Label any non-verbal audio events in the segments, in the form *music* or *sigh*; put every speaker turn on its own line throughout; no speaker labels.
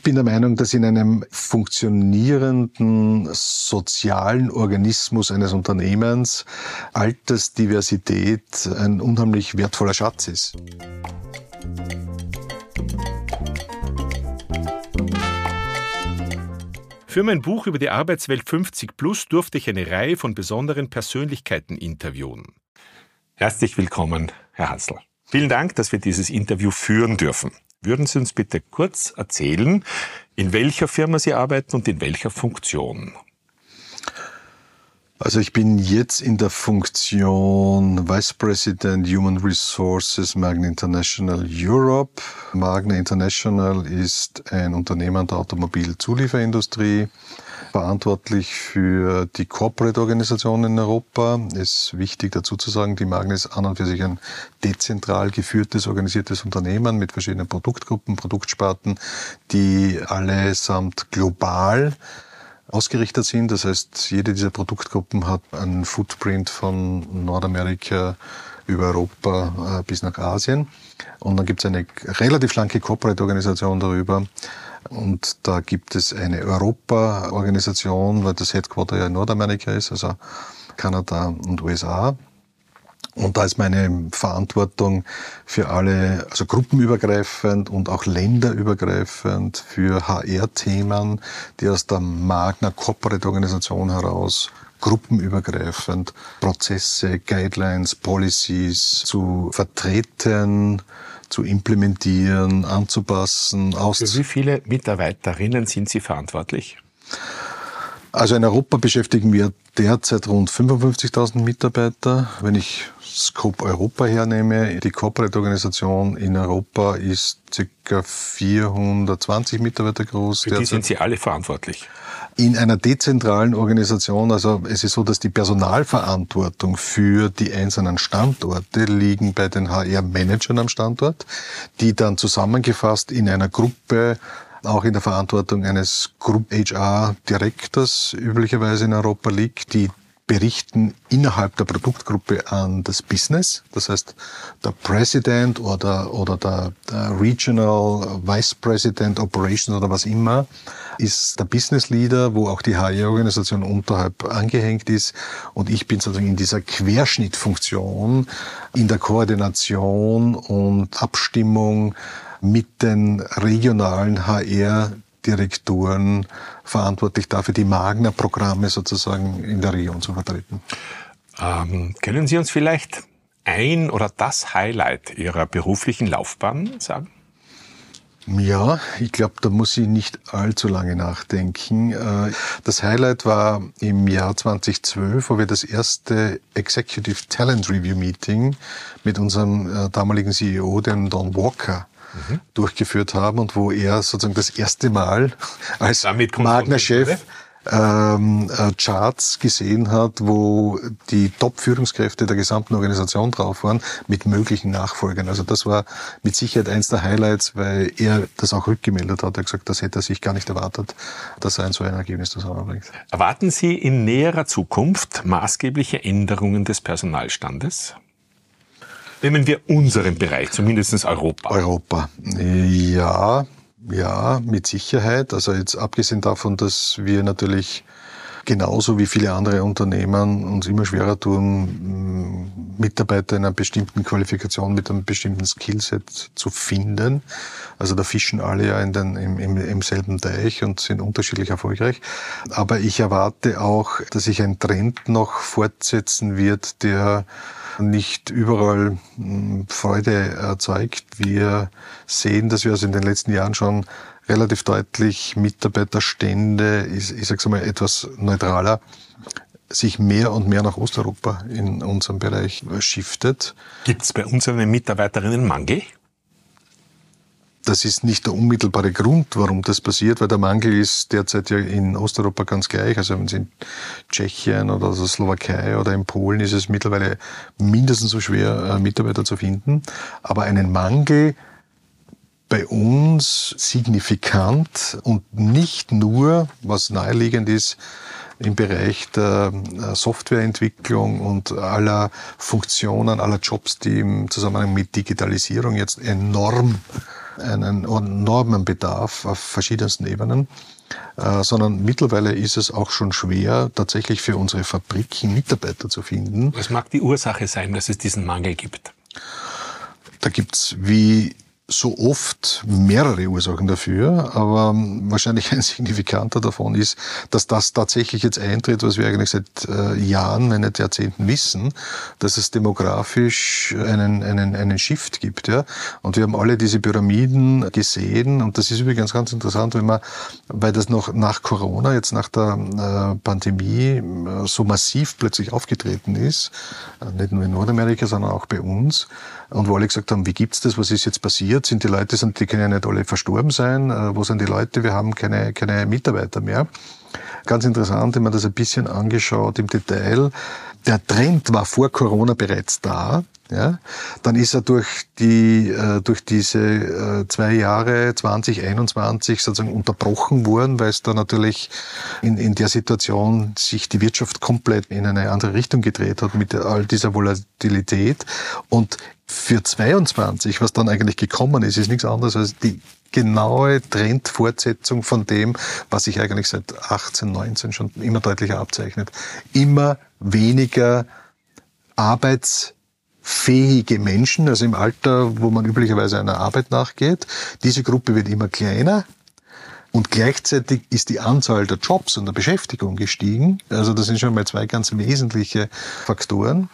Ich bin der Meinung, dass in einem funktionierenden sozialen Organismus eines Unternehmens Altersdiversität ein unheimlich wertvoller Schatz ist.
Für mein Buch über die Arbeitswelt 50 Plus durfte ich eine Reihe von besonderen Persönlichkeiten interviewen. Herzlich willkommen, Herr Hansl. Vielen Dank, dass wir dieses Interview führen dürfen. Würden Sie uns bitte kurz erzählen, in welcher Firma Sie arbeiten und in welcher Funktion?
Also ich bin jetzt in der Funktion Vice President Human Resources Magna International Europe. Magna International ist ein Unternehmen der Automobilzulieferindustrie, verantwortlich für die Corporate-Organisation in Europa. Ist wichtig dazu zu sagen, die Magna ist an und für sich ein dezentral geführtes, organisiertes Unternehmen mit verschiedenen Produktgruppen, Produktsparten, die allesamt global ausgerichtet sind. Das heißt, jede dieser Produktgruppen hat einen Footprint von Nordamerika über Europa äh, bis nach Asien. Und dann gibt es eine relativ schlanke Corporate-Organisation darüber. Und da gibt es eine Europa-Organisation, weil das Headquarter ja in Nordamerika ist, also Kanada und USA. Und da ist meine Verantwortung für alle, also gruppenübergreifend und auch länderübergreifend für HR-Themen, die aus der Magna Corporate Organisation heraus gruppenübergreifend Prozesse, Guidelines, Policies zu vertreten, zu implementieren, anzupassen.
Für wie viele Mitarbeiterinnen sind Sie verantwortlich?
Also in Europa beschäftigen wir derzeit rund 55.000 Mitarbeiter. Wenn ich Scope Europa hernehme, die Corporate-Organisation in Europa ist ca. 420 Mitarbeiter groß.
Für die sind Sie alle verantwortlich?
In einer dezentralen Organisation, also es ist so, dass die Personalverantwortung für die einzelnen Standorte liegen bei den HR-Managern am Standort, die dann zusammengefasst in einer Gruppe auch in der Verantwortung eines Group HR Direktors üblicherweise in Europa liegt, die berichten innerhalb der Produktgruppe an das Business. Das heißt, der President oder, oder der, der Regional Vice President Operations oder was immer ist der Business Leader, wo auch die HR-Organisation unterhalb angehängt ist. Und ich bin sozusagen in dieser Querschnittfunktion, in der Koordination und Abstimmung mit den regionalen HR-Direktoren verantwortlich dafür, die Magna-Programme sozusagen in der Region zu vertreten.
Ähm, können Sie uns vielleicht ein oder das Highlight Ihrer beruflichen Laufbahn sagen?
Ja, ich glaube, da muss ich nicht allzu lange nachdenken. Äh, das Highlight war im Jahr 2012, wo wir das erste Executive Talent Review Meeting mit unserem äh, damaligen CEO, dem Don Walker, mhm. durchgeführt haben und wo er sozusagen das erste Mal als Magner-Chef ähm, äh, Charts gesehen hat, wo die Top-Führungskräfte der gesamten Organisation drauf waren, mit möglichen Nachfolgern. Also das war mit Sicherheit eins der Highlights, weil er das auch rückgemeldet hat. Er hat gesagt, das hätte er sich gar nicht erwartet, dass er ein so ein Ergebnis zusammenbringt.
Erwarten Sie in näherer Zukunft maßgebliche Änderungen des Personalstandes? Nehmen wir unseren Bereich, zumindest Europa.
Europa. Ja, ja, mit Sicherheit. Also jetzt abgesehen davon, dass wir natürlich genauso wie viele andere Unternehmen uns immer schwerer tun, Mitarbeiter in einer bestimmten Qualifikation mit einem bestimmten Skillset zu finden. Also da fischen alle ja in den, im, im, im selben Teich und sind unterschiedlich erfolgreich. Aber ich erwarte auch, dass sich ein Trend noch fortsetzen wird, der nicht überall hm, Freude erzeugt. Wir sehen, dass wir also in den letzten Jahren schon relativ deutlich Mitarbeiterstände, ich, ich sage mal etwas neutraler, sich mehr und mehr nach Osteuropa in unserem Bereich shiftet.
Gibt es bei uns einen Mitarbeiterinnenmangel?
Das ist nicht der unmittelbare Grund, warum das passiert, weil der Mangel ist derzeit ja in Osteuropa ganz gleich. Also wenn Sie in Tschechien oder der Slowakei oder in Polen ist es mittlerweile mindestens so schwer, äh, Mitarbeiter zu finden. Aber einen Mangel bei uns signifikant und nicht nur, was naheliegend ist, im Bereich der äh, Softwareentwicklung und aller Funktionen, aller Jobs, die im Zusammenhang mit Digitalisierung jetzt enorm einen enormen Bedarf auf verschiedensten Ebenen. Äh, sondern mittlerweile ist es auch schon schwer, tatsächlich für unsere Fabriken Mitarbeiter zu finden.
Was mag die Ursache sein, dass es diesen Mangel gibt?
Da gibt's wie so oft mehrere Ursachen dafür, aber wahrscheinlich ein signifikanter davon ist, dass das tatsächlich jetzt eintritt, was wir eigentlich seit äh, Jahren, wenn nicht Jahrzehnten wissen, dass es demografisch einen, einen, einen Shift gibt. Ja? Und wir haben alle diese Pyramiden gesehen und das ist übrigens ganz interessant, wenn man, weil das noch nach Corona, jetzt nach der äh, Pandemie äh, so massiv plötzlich aufgetreten ist, nicht nur in Nordamerika, sondern auch bei uns, und wo alle gesagt haben, wie gibt's das, was ist jetzt passiert? Sind die Leute, sind, die können ja nicht alle verstorben sein? Äh, wo sind die Leute? Wir haben keine, keine Mitarbeiter mehr. Ganz interessant, wenn man das ein bisschen angeschaut im Detail. Der Trend war vor Corona bereits da. Ja, dann ist er durch die äh, durch diese äh, zwei Jahre 2021 sozusagen unterbrochen worden, weil es da natürlich in, in der Situation sich die Wirtschaft komplett in eine andere Richtung gedreht hat mit all dieser Volatilität und für 22, was dann eigentlich gekommen ist, ist nichts anderes als die genaue Trendfortsetzung von dem, was sich eigentlich seit 18, 19 schon immer deutlicher abzeichnet. Immer weniger arbeitsfähige Menschen, also im Alter, wo man üblicherweise einer Arbeit nachgeht. Diese Gruppe wird immer kleiner. Und gleichzeitig ist die Anzahl der Jobs und der Beschäftigung gestiegen. Also das sind schon mal zwei ganz wesentliche Faktoren.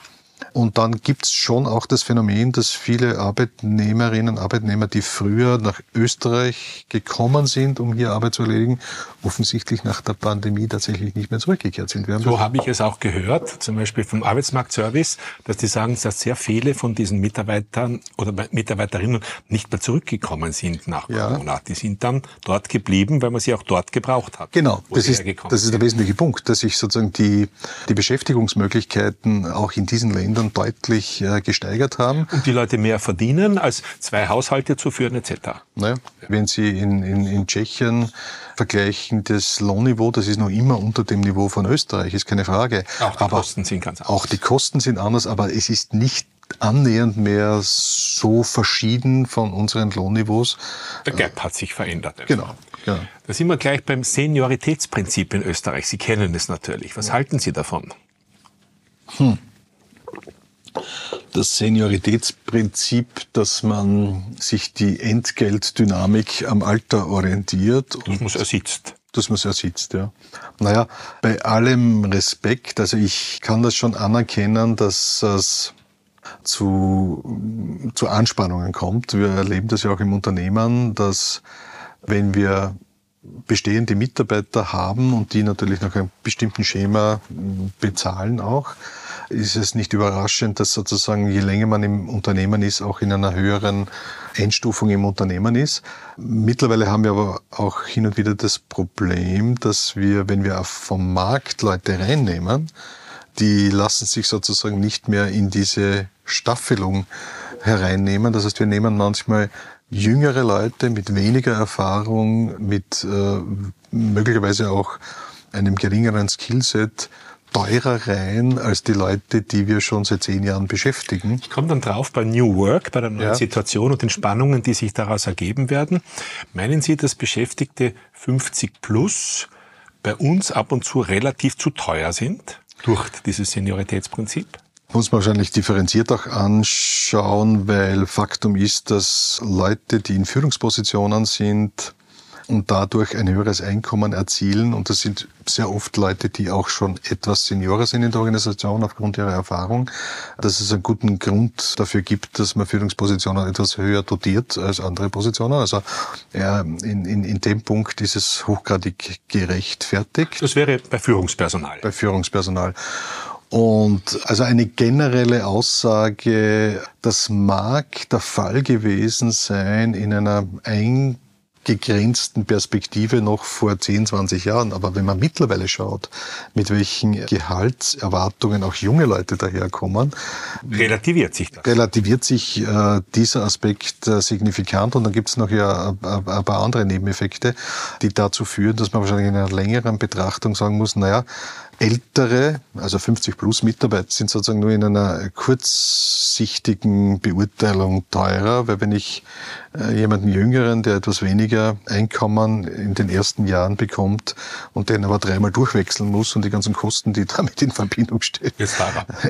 Und dann gibt's schon auch das Phänomen, dass viele Arbeitnehmerinnen und Arbeitnehmer, die früher nach Österreich gekommen sind, um hier Arbeit zu erledigen, offensichtlich nach der Pandemie tatsächlich nicht mehr zurückgekehrt sind.
so habe ich es auch gehört, zum Beispiel vom Arbeitsmarktservice, dass die sagen, dass sehr viele von diesen Mitarbeitern oder Mitarbeiterinnen nicht mehr zurückgekommen sind nach Corona. Ja. Die sind dann dort geblieben, weil man sie auch dort gebraucht hat.
Genau, das ist, das ist der wesentliche Punkt, dass sich sozusagen die, die Beschäftigungsmöglichkeiten auch in diesen Ländern Ländern deutlich äh, gesteigert haben.
Und die Leute mehr verdienen, als zwei Haushalte zu führen etc.
Naja, wenn Sie in, in, in Tschechien vergleichen, das Lohnniveau, das ist noch immer unter dem Niveau von Österreich, ist keine Frage.
Auch die aber Kosten sind ganz anders.
Auch die Kosten sind anders, aber es ist nicht annähernd mehr so verschieden von unseren Lohnniveaus.
Der Gap hat sich verändert.
Genau. genau.
Da sind wir gleich beim Senioritätsprinzip in Österreich. Sie kennen es natürlich. Was halten Sie davon?
Hm das Senioritätsprinzip, dass man sich die Entgeltdynamik am Alter orientiert.
Das muss ersitzt.
Das muss ersitzt, ja. Naja, bei allem Respekt, also ich kann das schon anerkennen, dass es zu, zu Anspannungen kommt. Wir erleben das ja auch im Unternehmen, dass wenn wir bestehende Mitarbeiter haben und die natürlich nach einem bestimmten Schema bezahlen auch, ist es nicht überraschend, dass sozusagen je länger man im Unternehmen ist, auch in einer höheren Einstufung im Unternehmen ist. Mittlerweile haben wir aber auch hin und wieder das Problem, dass wir, wenn wir vom Markt Leute reinnehmen, die lassen sich sozusagen nicht mehr in diese Staffelung hereinnehmen. Das heißt, wir nehmen manchmal jüngere Leute mit weniger Erfahrung, mit äh, möglicherweise auch einem geringeren Skillset teurer rein als die Leute, die wir schon seit zehn Jahren beschäftigen.
Ich komme dann drauf bei New Work, bei der neuen ja. Situation und den Spannungen, die sich daraus ergeben werden. Meinen Sie, dass Beschäftigte 50 plus bei uns ab und zu relativ zu teuer sind durch dieses Senioritätsprinzip?
Muss man wahrscheinlich differenziert auch anschauen, weil Faktum ist, dass Leute, die in Führungspositionen sind, und dadurch ein höheres Einkommen erzielen. Und das sind sehr oft Leute, die auch schon etwas Seniorer sind in der Organisation aufgrund ihrer Erfahrung, dass es einen guten Grund dafür gibt, dass man Führungspositionen etwas höher dotiert als andere Positionen. Also ja, in, in, in dem Punkt ist es hochgradig gerechtfertigt.
Das wäre bei Führungspersonal.
Bei Führungspersonal. Und also eine generelle Aussage, das mag der Fall gewesen sein in einer ein gegrenzten Perspektive noch vor 10, 20 Jahren. Aber wenn man mittlerweile schaut, mit welchen Gehaltserwartungen auch junge Leute daherkommen,
relativiert sich das.
Relativiert sich äh, dieser Aspekt äh, signifikant und dann gibt es noch ja äh, ein paar andere Nebeneffekte, die dazu führen, dass man wahrscheinlich in einer längeren Betrachtung sagen muss, naja, ältere, also 50 plus Mitarbeiter sind sozusagen nur in einer kurzsichtigen Beurteilung teurer, weil wenn ich äh, jemanden Jüngeren, der etwas weniger Einkommen in den ersten Jahren bekommt und den aber dreimal durchwechseln muss und die ganzen Kosten, die damit in Verbindung stehen,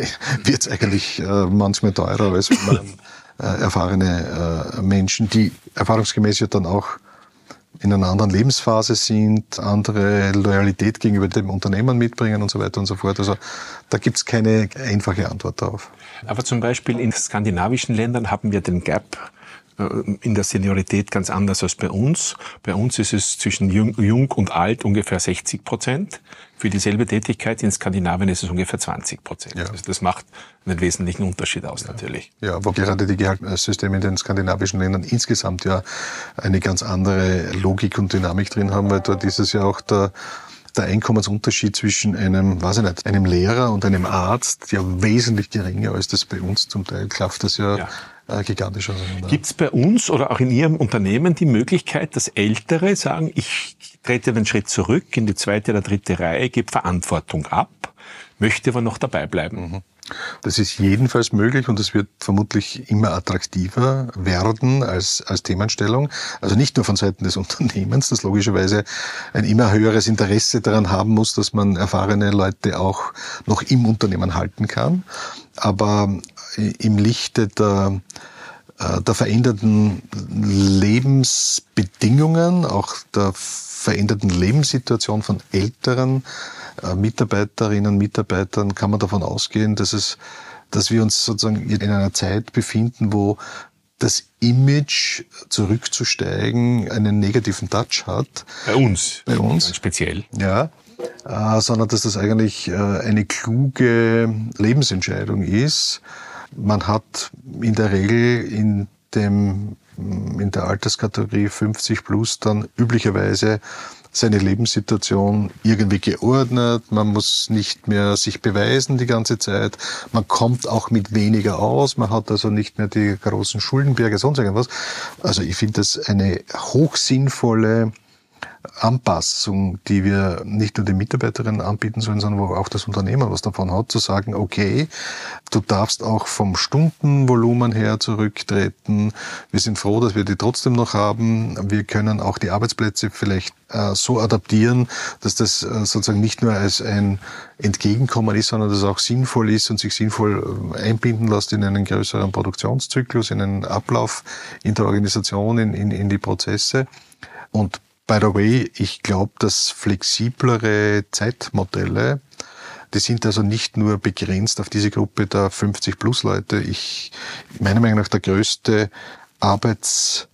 *laughs* wird es eigentlich äh, manchmal teurer, als wenn man erfahrene äh, Menschen, die erfahrungsgemäß ja dann auch in einer anderen Lebensphase sind, andere Loyalität gegenüber dem Unternehmen mitbringen und so weiter und so fort. Also da gibt's keine einfache Antwort darauf.
Aber zum Beispiel in skandinavischen Ländern haben wir den Gap in der Seniorität ganz anders als bei uns. Bei uns ist es zwischen jung, und alt ungefähr 60 Prozent. Für dieselbe Tätigkeit in Skandinavien ist es ungefähr 20 Prozent. Ja. Also das macht einen wesentlichen Unterschied aus
ja.
natürlich.
Ja, wo gerade die Gehaltssysteme in den skandinavischen Ländern insgesamt ja eine ganz andere Logik und Dynamik drin haben, weil dort ist es ja auch der der Einkommensunterschied zwischen einem, weiß ich nicht, einem Lehrer und einem Arzt ja wesentlich geringer als das bei uns zum Teil klafft das ja, ja äh, gigantisch auseinander.
Gibt es bei uns oder auch in Ihrem Unternehmen die Möglichkeit, dass Ältere sagen, ich trete den Schritt zurück in die zweite oder dritte Reihe, gebe Verantwortung ab, möchte aber noch dabei bleiben? Mhm.
Das ist jedenfalls möglich und es wird vermutlich immer attraktiver werden als, als Themenstellung. Also nicht nur von Seiten des *laughs* Unternehmens, das logischerweise ein immer höheres Interesse daran haben muss, dass man erfahrene Leute auch noch im Unternehmen halten kann. Aber im Lichte der, äh, der veränderten Lebensbedingungen, auch der veränderten Lebenssituation von älteren äh, Mitarbeiterinnen und Mitarbeitern kann man davon ausgehen, dass es, dass wir uns sozusagen in einer Zeit befinden, wo das Image zurückzusteigen einen negativen Touch hat.
Bei uns.
Bei uns.
Ganz speziell.
Ja. Äh, sondern dass das eigentlich äh, eine kluge Lebensentscheidung ist, man hat in der Regel in dem, in der Alterskategorie 50 plus dann üblicherweise seine Lebenssituation irgendwie geordnet. Man muss nicht mehr sich beweisen die ganze Zeit. Man kommt auch mit weniger aus. Man hat also nicht mehr die großen Schuldenberge, sonst irgendwas. Also ich finde das eine hochsinnvolle Anpassung, die wir nicht nur den Mitarbeiterinnen anbieten sollen, sondern wo auch das Unternehmen was davon hat, zu sagen, okay, du darfst auch vom Stundenvolumen her zurücktreten. Wir sind froh, dass wir die trotzdem noch haben. Wir können auch die Arbeitsplätze vielleicht äh, so adaptieren, dass das äh, sozusagen nicht nur als ein Entgegenkommen ist, sondern dass es auch sinnvoll ist und sich sinnvoll äh, einbinden lässt in einen größeren Produktionszyklus, in einen Ablauf in der Organisation, in, in, in die Prozesse. Und By the way, ich glaube, dass flexiblere Zeitmodelle, die sind also nicht nur begrenzt auf diese Gruppe der 50 plus Leute. Ich, meiner Meinung nach der größte Arbeitsmarkt,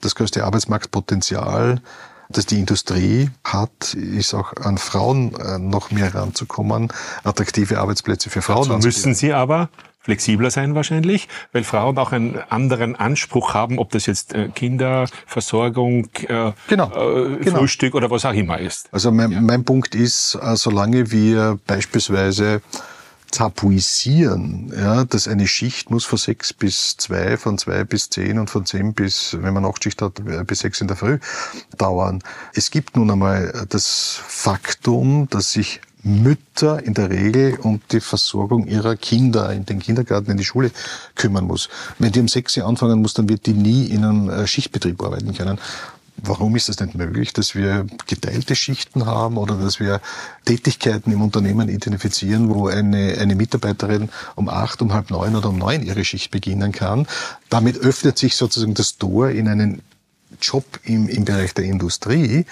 das größte Arbeitsmarktpotenzial, das die Industrie hat, ist auch an Frauen äh, noch mehr ranzukommen, attraktive Arbeitsplätze für Frauen.
Dazu müssen Sie aber flexibler sein wahrscheinlich, weil Frauen auch einen anderen Anspruch haben, ob das jetzt äh, Kinderversorgung, äh, genau, äh, genau. Frühstück oder was auch immer ist.
Also mein, ja. mein Punkt ist, äh, solange wir beispielsweise tabuisieren, ja, dass eine Schicht muss von sechs bis zwei, von zwei bis zehn und von zehn bis, wenn man Nachtschicht hat, äh, bis sechs in der Früh dauern. Es gibt nun einmal das Faktum, dass sich Mütter in der Regel um die Versorgung ihrer Kinder in den Kindergarten, in die Schule kümmern muss. Wenn die um sechs Uhr anfangen muss, dann wird die nie in einem äh, Schichtbetrieb arbeiten können. Warum ist es nicht möglich, dass wir geteilte Schichten haben oder dass wir Tätigkeiten im Unternehmen identifizieren, wo eine, eine Mitarbeiterin um acht, um halb neun oder um neun ihre Schicht beginnen kann? Damit öffnet sich sozusagen das Tor in einen Job im, im Bereich der Industrie.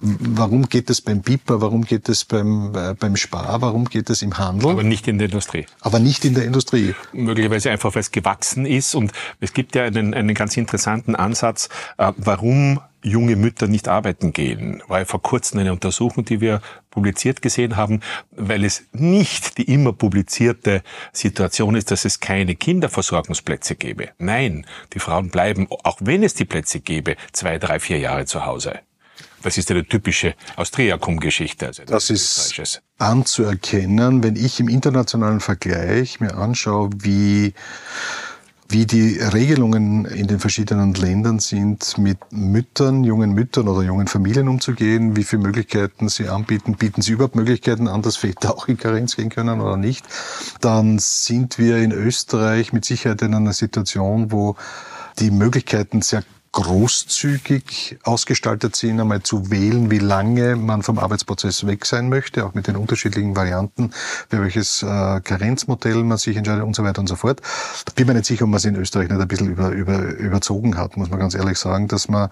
Warum geht es beim Piper? Warum geht es beim, äh, beim Spar? Warum geht es im Handel?
Aber nicht in der Industrie.
Aber nicht in der Industrie.
Möglicherweise einfach, weil es gewachsen ist. Und es gibt ja einen, einen ganz interessanten Ansatz, äh, warum junge Mütter nicht arbeiten gehen. War ja vor kurzem eine Untersuchung, die wir publiziert gesehen haben, weil es nicht die immer publizierte Situation ist, dass es keine Kinderversorgungsplätze gäbe. Nein, die Frauen bleiben, auch wenn es die Plätze gäbe, zwei, drei, vier Jahre zu Hause. Das ist eine typische Austriacum-Geschichte.
Also das, das ist anzuerkennen, wenn ich im internationalen Vergleich mir anschaue, wie wie die Regelungen in den verschiedenen Ländern sind, mit Müttern, jungen Müttern oder jungen Familien umzugehen, wie viele Möglichkeiten sie anbieten, bieten sie überhaupt Möglichkeiten an, dass Väter auch in Karenz gehen können oder nicht, dann sind wir in Österreich mit Sicherheit in einer Situation, wo die Möglichkeiten sehr großzügig ausgestaltet sind, einmal zu wählen, wie lange man vom Arbeitsprozess weg sein möchte, auch mit den unterschiedlichen Varianten, für welches äh, Karenzmodell man sich entscheidet und so weiter und so fort. Bin mir nicht sicher, ob man es in Österreich nicht ein bisschen über, über, überzogen hat, muss man ganz ehrlich sagen, dass man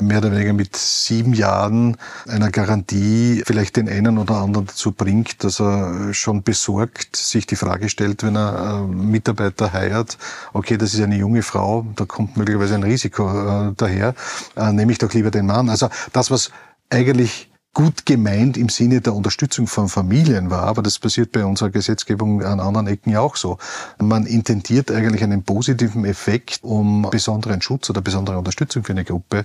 mehr oder weniger mit sieben Jahren einer Garantie vielleicht den einen oder anderen dazu bringt, dass er schon besorgt sich die Frage stellt, wenn er äh, Mitarbeiter heiert, okay, das ist eine junge Frau, da kommt möglicherweise ein Risiko äh, daher, äh, nehme ich doch lieber den Mann. Also das, was eigentlich gut gemeint im Sinne der Unterstützung von Familien war, aber das passiert bei unserer Gesetzgebung an anderen Ecken ja auch so. Man intendiert eigentlich einen positiven Effekt, um besonderen Schutz oder besondere Unterstützung für eine Gruppe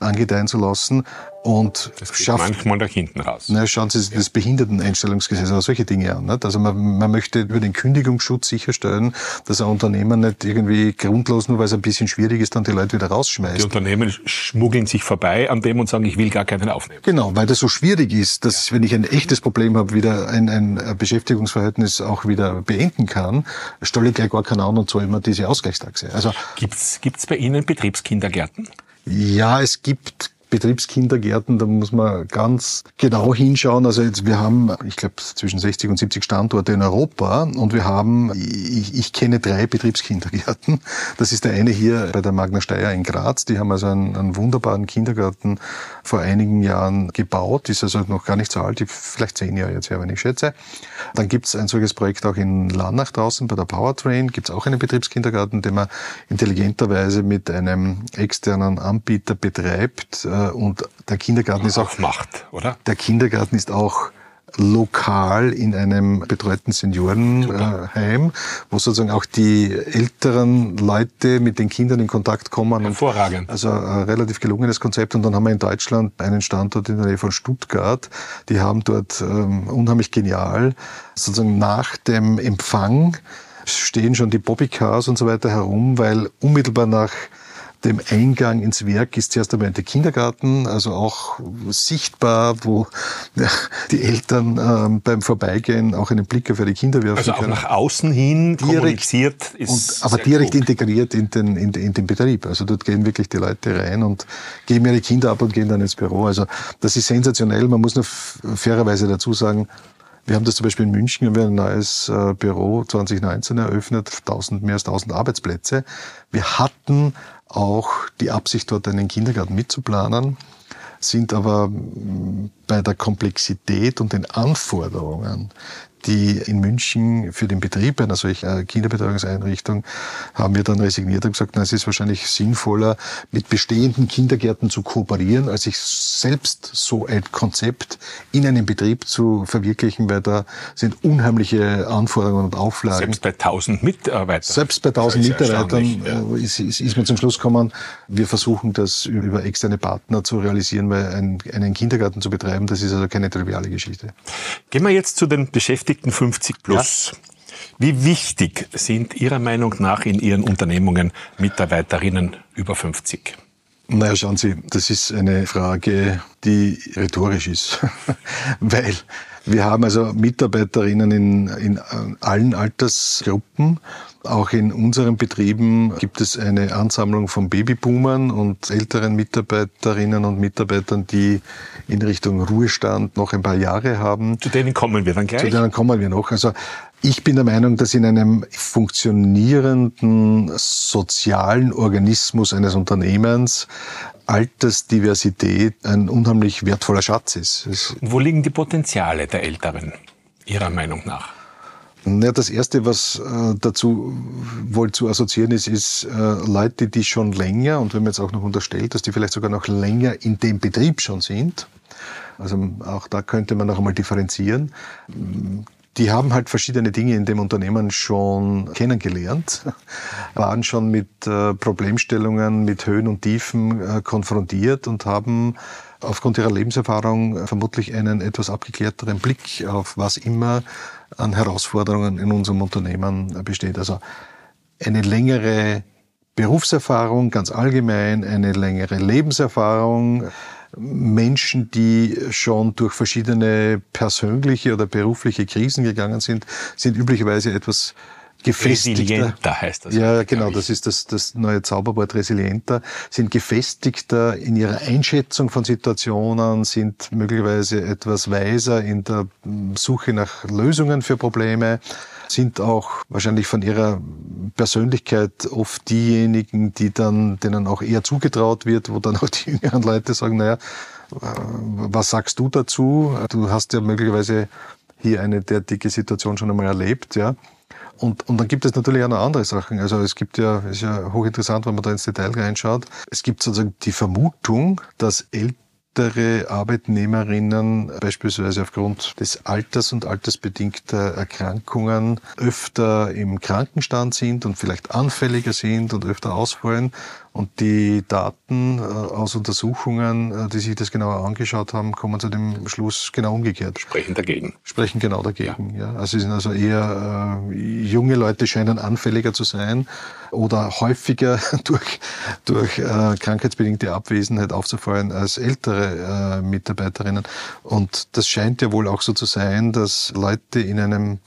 angedeihen zu lassen und
das schafft manchmal nach hinten raus.
Na, schauen Sie sich das Behinderteneinstellungsgesetz oder solche Dinge an. Nicht? Also man, man möchte über den Kündigungsschutz sicherstellen, dass ein Unternehmen nicht irgendwie grundlos, nur weil es ein bisschen schwierig ist, dann die Leute wieder rausschmeißt.
Die Unternehmen schmuggeln sich vorbei an dem und sagen, ich will gar keinen aufnehmen.
Genau, weil das so schwierig ist, dass ja. wenn ich ein echtes Problem habe, wieder ein, ein Beschäftigungsverhältnis auch wieder beenden kann, stelle ich gleich gar keinen an und zahle immer diese Ausgleichstaxe.
Also gibt's gibt's bei Ihnen Betriebskindergärten?
Ja, es gibt Betriebskindergärten, da muss man ganz genau hinschauen. Also jetzt, wir haben, ich glaube, zwischen 60 und 70 Standorte in Europa und wir haben, ich, ich kenne drei Betriebskindergärten. Das ist der eine hier bei der Magna Steyr in Graz. Die haben also einen, einen wunderbaren Kindergarten vor einigen Jahren gebaut. Ist also noch gar nicht so alt, vielleicht zehn Jahre jetzt her, wenn ich schätze. Dann gibt es ein solches Projekt auch in Lannach draußen bei der Powertrain. Gibt es auch einen Betriebskindergarten, den man intelligenterweise mit einem externen Anbieter betreibt und der Kindergarten ist auch
macht, oder?
Der Kindergarten ist auch lokal in einem betreuten Seniorenheim, wo sozusagen auch die älteren Leute mit den Kindern in Kontakt kommen.
Hervorragend.
Also ein relativ gelungenes Konzept. Und dann haben wir in Deutschland einen Standort in der Nähe von Stuttgart. Die haben dort ähm, unheimlich genial, sozusagen nach dem Empfang stehen schon die Bobbycars und so weiter herum, weil unmittelbar nach dem Eingang ins Werk ist zuerst einmal der Kindergarten, also auch sichtbar, wo *laughs* die Eltern ähm, beim Vorbeigehen auch einen Blick auf ihre Kinder werfen
also
können.
Also auch nach außen hin direkt, kommuniziert
ist und, Aber direkt gut. integriert in den, in, in den Betrieb. Also dort gehen wirklich die Leute rein und geben ihre Kinder ab und gehen dann ins Büro. Also das ist sensationell. Man muss nur fairerweise dazu sagen, wir haben das zum Beispiel in München, haben wir ein neues äh, Büro 2019 eröffnet, 1000, mehr als 1000 Arbeitsplätze. Wir hatten auch die Absicht, dort einen Kindergarten mitzuplanen, sind aber mm, bei der Komplexität und den Anforderungen die in München für den Betrieb einer solchen Kinderbetreuungseinrichtung haben wir dann resigniert und gesagt, na, es ist wahrscheinlich sinnvoller, mit bestehenden Kindergärten zu kooperieren, als sich selbst so ein Konzept in einem Betrieb zu verwirklichen, weil da sind unheimliche Anforderungen und Auflagen.
Selbst bei 1000 Mitarbeitern.
Selbst bei 1000 Mitarbeitern ja. Äh, ist, ist, ist man zum Schluss gekommen, wir versuchen das über externe Partner zu realisieren, weil ein, einen Kindergarten zu betreiben, das ist also keine triviale Geschichte.
Gehen wir jetzt zu den Beschäftigten Beschäftigten 50 plus. Ja. Wie wichtig sind Ihrer Meinung nach in Ihren Unternehmungen Mitarbeiterinnen über 50?
Naja, schauen Sie, das ist eine Frage, die rhetorisch ist. *laughs* Weil wir haben also Mitarbeiterinnen in, in allen Altersgruppen. Auch in unseren Betrieben gibt es eine Ansammlung von Babyboomern und älteren Mitarbeiterinnen und Mitarbeitern, die in Richtung Ruhestand noch ein paar Jahre haben.
Zu denen kommen wir dann gleich. Zu
denen kommen wir noch. Also ich bin der Meinung, dass in einem funktionierenden sozialen Organismus eines Unternehmens Altersdiversität ein unheimlich wertvoller Schatz ist.
Wo liegen die Potenziale der Älteren, Ihrer Meinung nach?
Ja, das Erste, was äh, dazu wohl zu assoziieren ist, ist äh, Leute, die schon länger, und wenn man jetzt auch noch unterstellt, dass die vielleicht sogar noch länger in dem Betrieb schon sind, also auch da könnte man noch einmal differenzieren, die haben halt verschiedene Dinge in dem Unternehmen schon kennengelernt, *laughs* waren schon mit äh, Problemstellungen, mit Höhen und Tiefen äh, konfrontiert und haben aufgrund ihrer Lebenserfahrung vermutlich einen etwas abgeklärteren Blick auf was immer an Herausforderungen in unserem Unternehmen besteht. Also eine längere Berufserfahrung ganz allgemein, eine längere Lebenserfahrung, Menschen, die schon durch verschiedene persönliche oder berufliche Krisen gegangen sind, sind üblicherweise etwas gefestigter.
Resilienter heißt das.
Ja, genau, das ist das, das neue Zauberwort resilienter, sind gefestigter in ihrer Einschätzung von Situationen, sind möglicherweise etwas weiser in der Suche nach Lösungen für Probleme, sind auch wahrscheinlich von ihrer Persönlichkeit oft diejenigen, die dann, denen auch eher zugetraut wird, wo dann auch die jüngeren Leute sagen, naja, äh, was sagst du dazu? Du hast ja möglicherweise hier eine derartige Situation schon einmal erlebt, ja. Und, und dann gibt es natürlich auch noch andere Sachen. Also es gibt ja, ist ja hochinteressant, wenn man da ins Detail reinschaut. Es gibt sozusagen die Vermutung, dass Eltern ältere Arbeitnehmerinnen beispielsweise aufgrund des Alters und altersbedingter Erkrankungen öfter im Krankenstand sind und vielleicht anfälliger sind und öfter ausfallen und die Daten äh, aus Untersuchungen, äh, die sich das genauer angeschaut haben, kommen zu dem Schluss genau umgekehrt.
Sprechen dagegen.
Sprechen genau dagegen, ja. ja. Also es sind also eher äh, junge Leute scheinen anfälliger zu sein oder häufiger *laughs* durch, durch äh, krankheitsbedingte Abwesenheit aufzufallen als ältere äh, Mitarbeiterinnen. Und das scheint ja wohl auch so zu sein, dass Leute in einem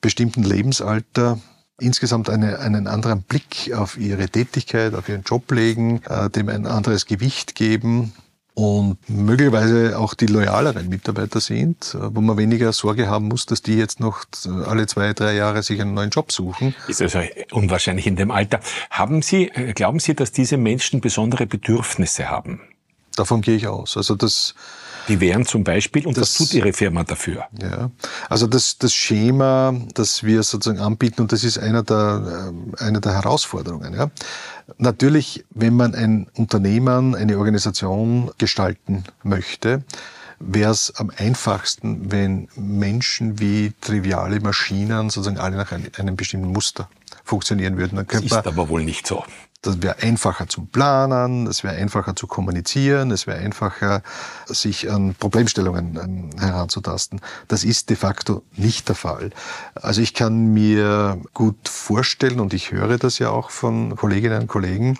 bestimmten Lebensalter insgesamt eine, einen anderen Blick auf ihre Tätigkeit, auf ihren Job legen, äh, dem ein anderes Gewicht geben und möglicherweise auch die loyaleren Mitarbeiter sind, äh, wo man weniger Sorge haben muss, dass die jetzt noch alle zwei, drei Jahre sich einen neuen Job suchen.
Ist also unwahrscheinlich in dem Alter. Haben Sie, äh, glauben Sie, dass diese Menschen besondere Bedürfnisse haben?
Davon gehe ich aus. Also das,
die wären zum Beispiel, und das, was tut Ihre Firma dafür?
Ja, also das, das Schema, das wir sozusagen anbieten, und das ist einer der, äh, einer der Herausforderungen. Ja. Natürlich, wenn man ein Unternehmen, eine Organisation gestalten möchte, wäre es am einfachsten, wenn Menschen wie triviale Maschinen sozusagen alle nach einem, einem bestimmten Muster funktionieren würden.
Dann das ist aber wohl nicht so.
Das wäre einfacher zum Planen, es wäre einfacher zu kommunizieren, es wäre einfacher, sich an Problemstellungen ähm, heranzutasten. Das ist de facto nicht der Fall. Also ich kann mir gut vorstellen, und ich höre das ja auch von Kolleginnen und Kollegen,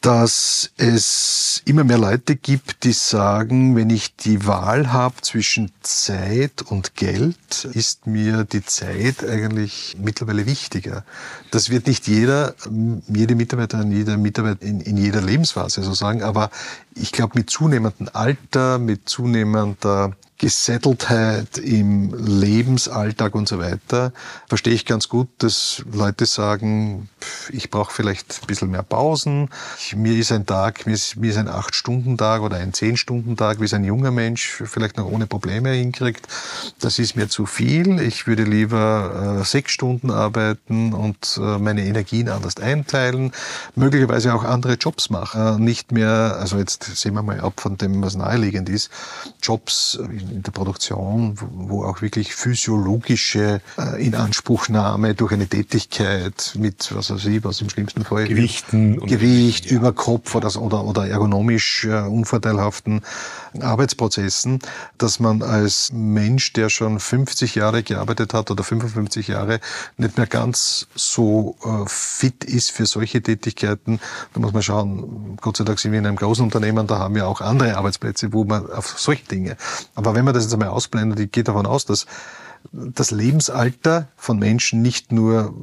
dass es immer mehr Leute gibt, die sagen, wenn ich die Wahl habe zwischen Zeit und Geld, ist mir die Zeit eigentlich mittlerweile wichtiger. Das wird nicht jeder, jede Mitarbeiterin, jeder Mitarbeiter in, in jeder Lebensphase so sagen, aber ich glaube, mit zunehmendem Alter, mit zunehmender Gesetteltheit im Lebensalltag und so weiter, verstehe ich ganz gut, dass Leute sagen, ich brauche vielleicht ein bisschen mehr Pausen. Mir ist ein Tag, mir ist, mir ist ein Acht-Stunden-Tag oder ein Zehn-Stunden-Tag, wie es ein junger Mensch vielleicht noch ohne Probleme hinkriegt. Das ist mir zu viel. Ich würde lieber äh, sechs Stunden arbeiten und äh, meine Energien anders einteilen, möglicherweise auch andere Jobs machen. Nicht mehr, also jetzt sehen wir mal ab von dem, was naheliegend ist, Jobs in der Produktion, wo auch wirklich physiologische äh, Inanspruchnahme durch eine Tätigkeit mit, was weiß ich, was im schlimmsten Fall
Gewichten
Gewicht ja. über Kopf oder, oder, oder ergonomisch äh, unvorteilhaften Arbeitsprozessen, dass man als Mensch, der schon 50 Jahre gearbeitet hat oder 55 Jahre, nicht mehr ganz so äh, fit ist für solche Tätigkeiten. Da muss man schauen, Gott sei Dank sind wir in einem großen Unternehmen, da haben wir auch andere Arbeitsplätze, wo man auf solche Dinge. Aber wenn man das jetzt einmal ausblendet, ich gehe davon aus, dass das Lebensalter von Menschen nicht nur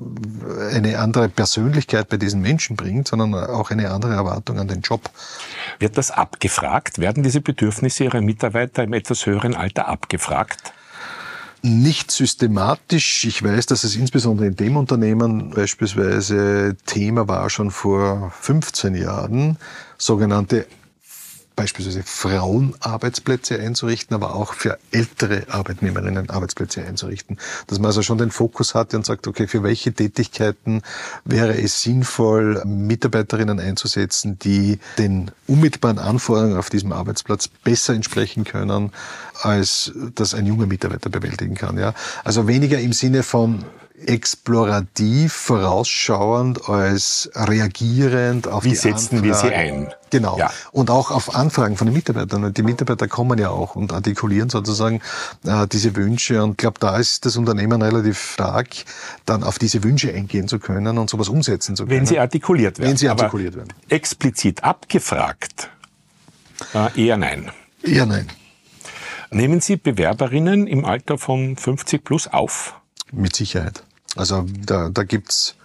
eine andere Persönlichkeit bei diesen Menschen bringt, sondern auch eine andere Erwartung an den Job.
Wird das abgefragt? Werden diese Bedürfnisse Ihrer Mitarbeiter im etwas höheren Alter abgefragt?
Nicht systematisch. Ich weiß, dass es insbesondere in dem Unternehmen beispielsweise Thema war schon vor 15 Jahren, sogenannte beispielsweise Frauenarbeitsplätze einzurichten, aber auch für ältere Arbeitnehmerinnen Arbeitsplätze einzurichten. Dass man also schon den Fokus hatte und sagt, okay, für welche Tätigkeiten wäre es sinnvoll, Mitarbeiterinnen einzusetzen, die den unmittelbaren Anforderungen auf diesem Arbeitsplatz besser entsprechen können, als das ein junger Mitarbeiter bewältigen kann. Ja? Also weniger im Sinne von explorativ, vorausschauend als reagierend auf
Wie
die
setzen
Anfragen.
wir sie ein?
Genau.
Ja.
Und auch auf Anfragen von den Mitarbeitern. Und die Mitarbeiter kommen ja auch und artikulieren sozusagen äh, diese Wünsche. Und ich glaube, da ist das Unternehmen relativ stark, dann auf diese Wünsche eingehen zu können und sowas umsetzen zu können.
Wenn sie artikuliert werden.
Wenn sie
Aber
artikuliert werden.
Explizit abgefragt, äh, eher nein.
Ja, nein.
Nehmen Sie Bewerberinnen im Alter von 50 plus auf?
Mit Sicherheit. Also da, da gibt's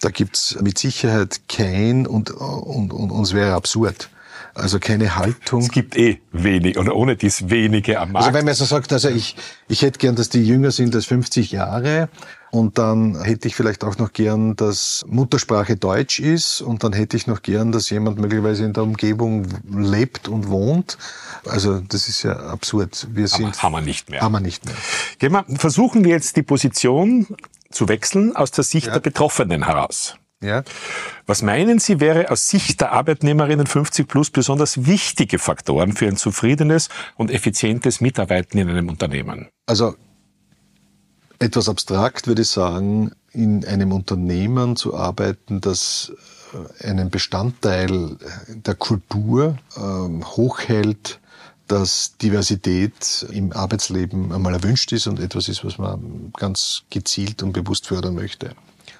da gibt's mit Sicherheit kein und, und, und, und es wäre absurd. Also keine Haltung.
Es gibt eh wenig oder ohne dies wenige am Markt.
Also wenn man so sagt, also ich, ich hätte gern, dass die jünger sind als 50 Jahre und dann hätte ich vielleicht auch noch gern, dass Muttersprache Deutsch ist und dann hätte ich noch gern, dass jemand möglicherweise in der Umgebung lebt und wohnt. Also das ist ja absurd. Wir
Aber
sind
haben wir nicht mehr.
haben wir nicht mehr.
Gehen wir, versuchen wir jetzt die Position zu wechseln aus der Sicht der Betroffenen heraus.
Ja?
Was meinen Sie, wäre aus Sicht der Arbeitnehmerinnen 50 plus besonders wichtige Faktoren für ein zufriedenes und effizientes Mitarbeiten in einem Unternehmen?
Also etwas abstrakt würde ich sagen, in einem Unternehmen zu arbeiten, das äh, einen Bestandteil der Kultur ähm, hochhält, dass Diversität im Arbeitsleben einmal erwünscht ist und etwas ist, was man ganz gezielt und bewusst fördern möchte.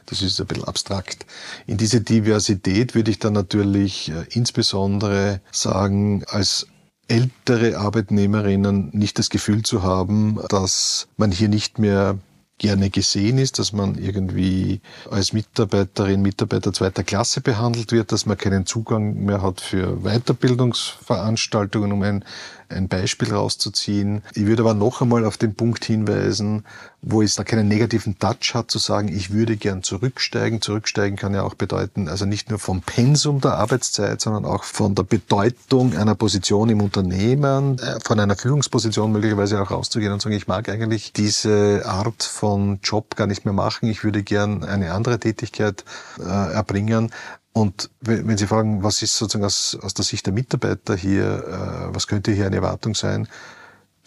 Das ist ein bisschen abstrakt. In diese Diversität würde ich dann natürlich äh, insbesondere sagen, als ältere Arbeitnehmerinnen nicht das Gefühl zu haben, dass man hier nicht mehr gerne gesehen ist, dass man irgendwie als Mitarbeiterin, Mitarbeiter zweiter Klasse behandelt wird, dass man keinen Zugang mehr hat für Weiterbildungsveranstaltungen, um ein, ein Beispiel rauszuziehen. Ich würde aber noch einmal auf den Punkt hinweisen, wo es da keinen negativen Touch hat, zu sagen, ich würde gern zurücksteigen. Zurücksteigen kann ja auch bedeuten, also nicht nur vom Pensum der Arbeitszeit, sondern auch von der Bedeutung einer Position im Unternehmen, äh, von einer Führungsposition möglicherweise auch rauszugehen und sagen, ich mag eigentlich diese Art von Job gar nicht mehr machen. Ich würde gern eine andere Tätigkeit äh, erbringen. Und wenn Sie fragen, was ist sozusagen aus, aus der Sicht der Mitarbeiter hier, äh, was könnte hier eine Erwartung sein?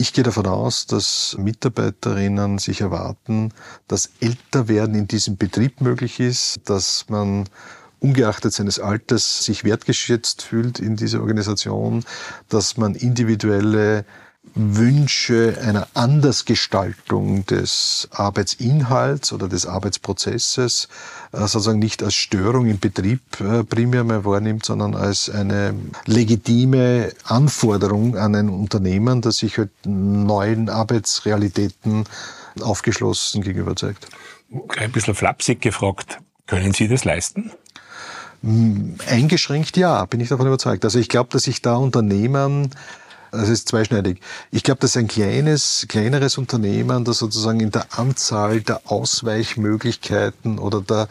Ich gehe davon aus, dass Mitarbeiterinnen sich erwarten, dass Älterwerden in diesem Betrieb möglich ist, dass man ungeachtet seines Alters sich wertgeschätzt fühlt in dieser Organisation, dass man individuelle Wünsche einer Andersgestaltung des Arbeitsinhalts oder des Arbeitsprozesses sozusagen nicht als Störung im Betrieb äh, primär mal wahrnimmt, sondern als eine legitime Anforderung an ein Unternehmen, das sich halt neuen Arbeitsrealitäten aufgeschlossen gegenüber zeigt.
Ein bisschen flapsig gefragt, können Sie das leisten?
Eingeschränkt ja, bin ich davon überzeugt. Also ich glaube, dass sich da Unternehmen das ist zweischneidig. Ich glaube, dass ein kleines, kleineres Unternehmen, das sozusagen in der Anzahl der Ausweichmöglichkeiten oder der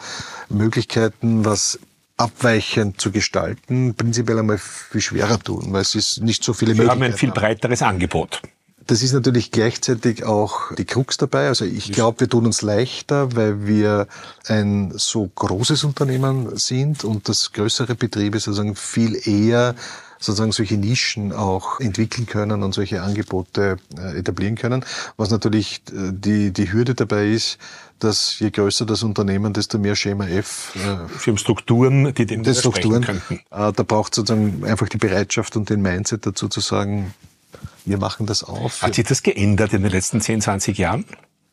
Möglichkeiten, was abweichend zu gestalten, prinzipiell einmal viel schwerer tun, weil es ist nicht so viele
Wir
Möglichkeiten.
haben ein viel breiteres Angebot.
Das ist natürlich gleichzeitig auch die Krux dabei. Also ich glaube, wir tun uns leichter, weil wir ein so großes Unternehmen sind und das größere Betriebe sozusagen viel eher sozusagen solche Nischen auch entwickeln können und solche Angebote äh, etablieren können. Was natürlich äh, die, die Hürde dabei ist, dass je größer das Unternehmen, desto mehr Schema F.
Äh, Sie haben Strukturen, die dem
Strukturen
könnten.
Äh, da braucht sozusagen einfach die Bereitschaft und den Mindset dazu zu sagen, wir machen das auf.
Hat sich das geändert in den letzten 10, 20 Jahren?